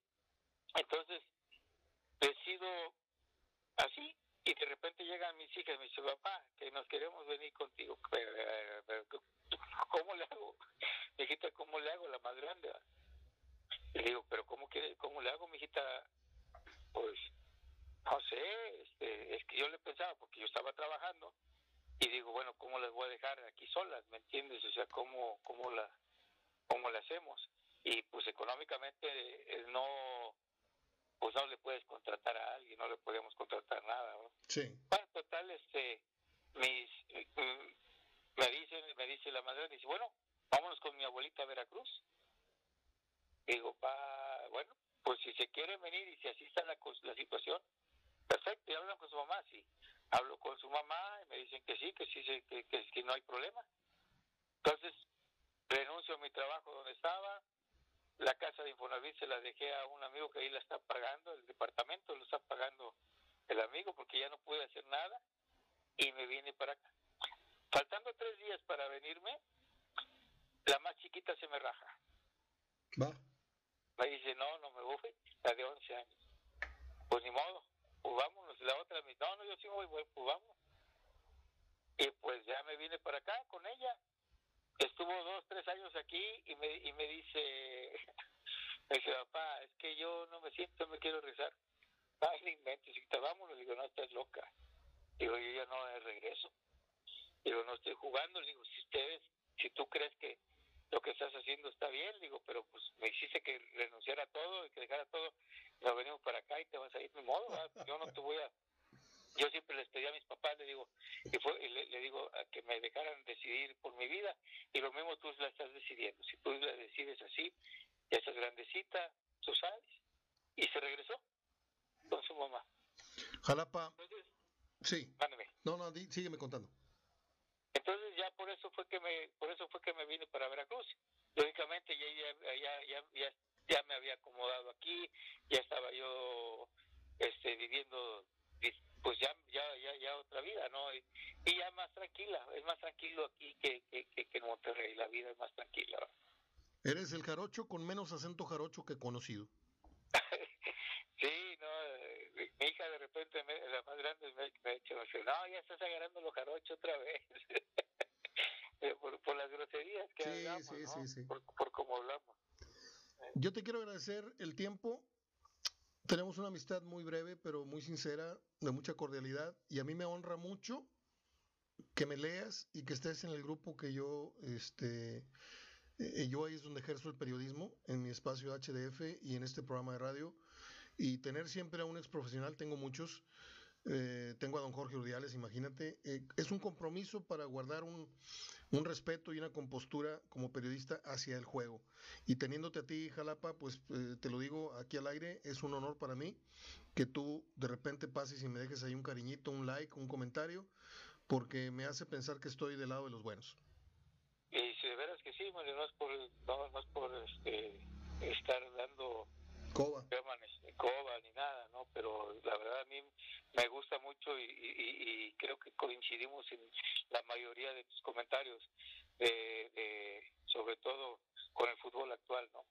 entonces, decido así, y de repente llegan mis hijas y me dice, papá, que nos queremos venir contigo. ¿Cómo le hago? (laughs) Hijita, ¿cómo le hago? La más grande. le digo, pero ¿cómo, quiere, ¿cómo le hago, mijita? Pues, no sé, este, es que yo le pensaba, porque yo estaba trabajando, y digo, bueno, ¿cómo las voy a dejar aquí solas? ¿Me entiendes? O sea, ¿cómo, cómo, la, cómo la hacemos? Y pues económicamente no, pues no le puedes contratar a alguien, no le podíamos contratar nada, ¿no? Sí. Bueno, total, este, mis, mm, me dice, me dice la madre, dice, bueno, vámonos con mi abuelita a Veracruz. Digo, pa, bueno, pues si se quiere venir y si así está la, la situación, perfecto, y hablan con su mamá, sí. Hablo con su mamá y me dicen que sí, que sí, que, que no hay problema. Entonces, renuncio a mi trabajo donde estaba, la casa de Infonavit se la dejé a un amigo que ahí la está pagando, el departamento lo está pagando el amigo porque ya no pude hacer nada y me vine para acá. Faltando tres días para venirme, la más chiquita se me raja. Va. Me dice, no, no me voy, la de 11 años. Pues ni modo, pues vámonos. La otra me dice, no, no, yo sí voy, bueno, pues vamos. Y pues ya me vine para acá con ella. Estuvo dos, tres años aquí y me, y me dice, (laughs) me dice, papá, es que yo no me siento, me quiero rezar. Ay, no inventes, hijita, vámonos. Le digo, no, estás loca. Digo, yo ya no regreso. Digo, no estoy jugando. Le digo, si ustedes, si tú crees que lo que estás haciendo está bien, digo, pero pues me hiciste que renunciara a todo y que dejara todo, nos venimos para acá y te vas a ir, mi modo, ¿verdad? (laughs) yo no te voy a... Yo siempre les pedí a mis papás, le digo, y fue, y le, le digo a que me dejaran decidir por mi vida, y lo mismo tú la estás decidiendo, si tú la decides así, ya estás grandecita, tú sabes, y se regresó con su mamá. Jalapa, Entonces, Sí. No, no, sígueme contando. Entonces ya por eso fue que me, por eso fue que me vine para Veracruz. Lógicamente ya, ya, ya, ya, ya me había acomodado aquí, ya estaba yo este, viviendo pues ya, ya, ya, ya otra vida, ¿no? Y, ya más tranquila, es más tranquilo aquí que, que, que, en Monterrey, la vida es más tranquila. Eres el jarocho con menos acento jarocho que conocido. (laughs) sí, no, eh, mi hija de repente, la más grande, me, me ha dicho, no, ya estás agarrando los jarochos otra vez. (laughs) por, por, las groserías que hablamos, sí, sí, sí. Por, por cómo hablamos. Yo te quiero agradecer el tiempo. Tenemos una amistad muy breve, pero muy sincera, de mucha cordialidad, y a mí me honra mucho que me leas y que estés en el grupo que yo, este, eh, yo ahí es donde ejerzo el periodismo, en mi espacio HDF y en este programa de radio, y tener siempre a un ex profesional, tengo muchos, eh, tengo a don Jorge Urdiales, imagínate, eh, es un compromiso para guardar un, un respeto y una compostura como periodista hacia el juego. Y teniéndote a ti, Jalapa, pues eh, te lo digo aquí al aire, es un honor para mí que tú de repente pases y me dejes ahí un cariñito, un like, un comentario, porque me hace pensar que estoy del lado de los buenos. Y si de veras que sí, Mario, por, por este, estar dando coba. ni coba ni nada, ¿no? Pero la verdad a mí me gusta mucho y, creo que coincidimos en la mayoría de tus comentarios, de, sobre todo con el fútbol actual, ¿no?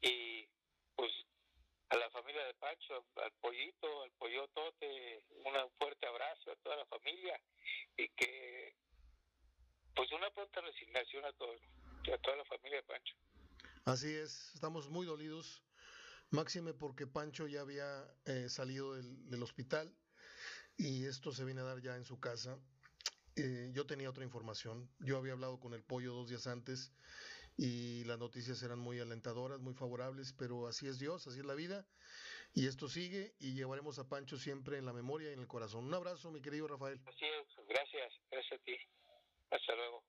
Y pues a la familia de Pacho, al pollito, al pollotote, un fuerte abrazo a toda la familia y que pues una pronta resignación a todos, a toda la familia de Pancho. Así es, estamos muy dolidos Máxime porque Pancho ya había eh, salido del, hospital y esto se viene a dar ya en su casa. Eh, yo tenía otra información. Yo había hablado con el pollo dos días antes y las noticias eran muy alentadoras, muy favorables, pero así es Dios, así es la vida. Y esto sigue y llevaremos a Pancho siempre en la memoria y en el corazón. Un abrazo, mi querido Rafael. Así es, gracias, gracias a ti. Hasta luego.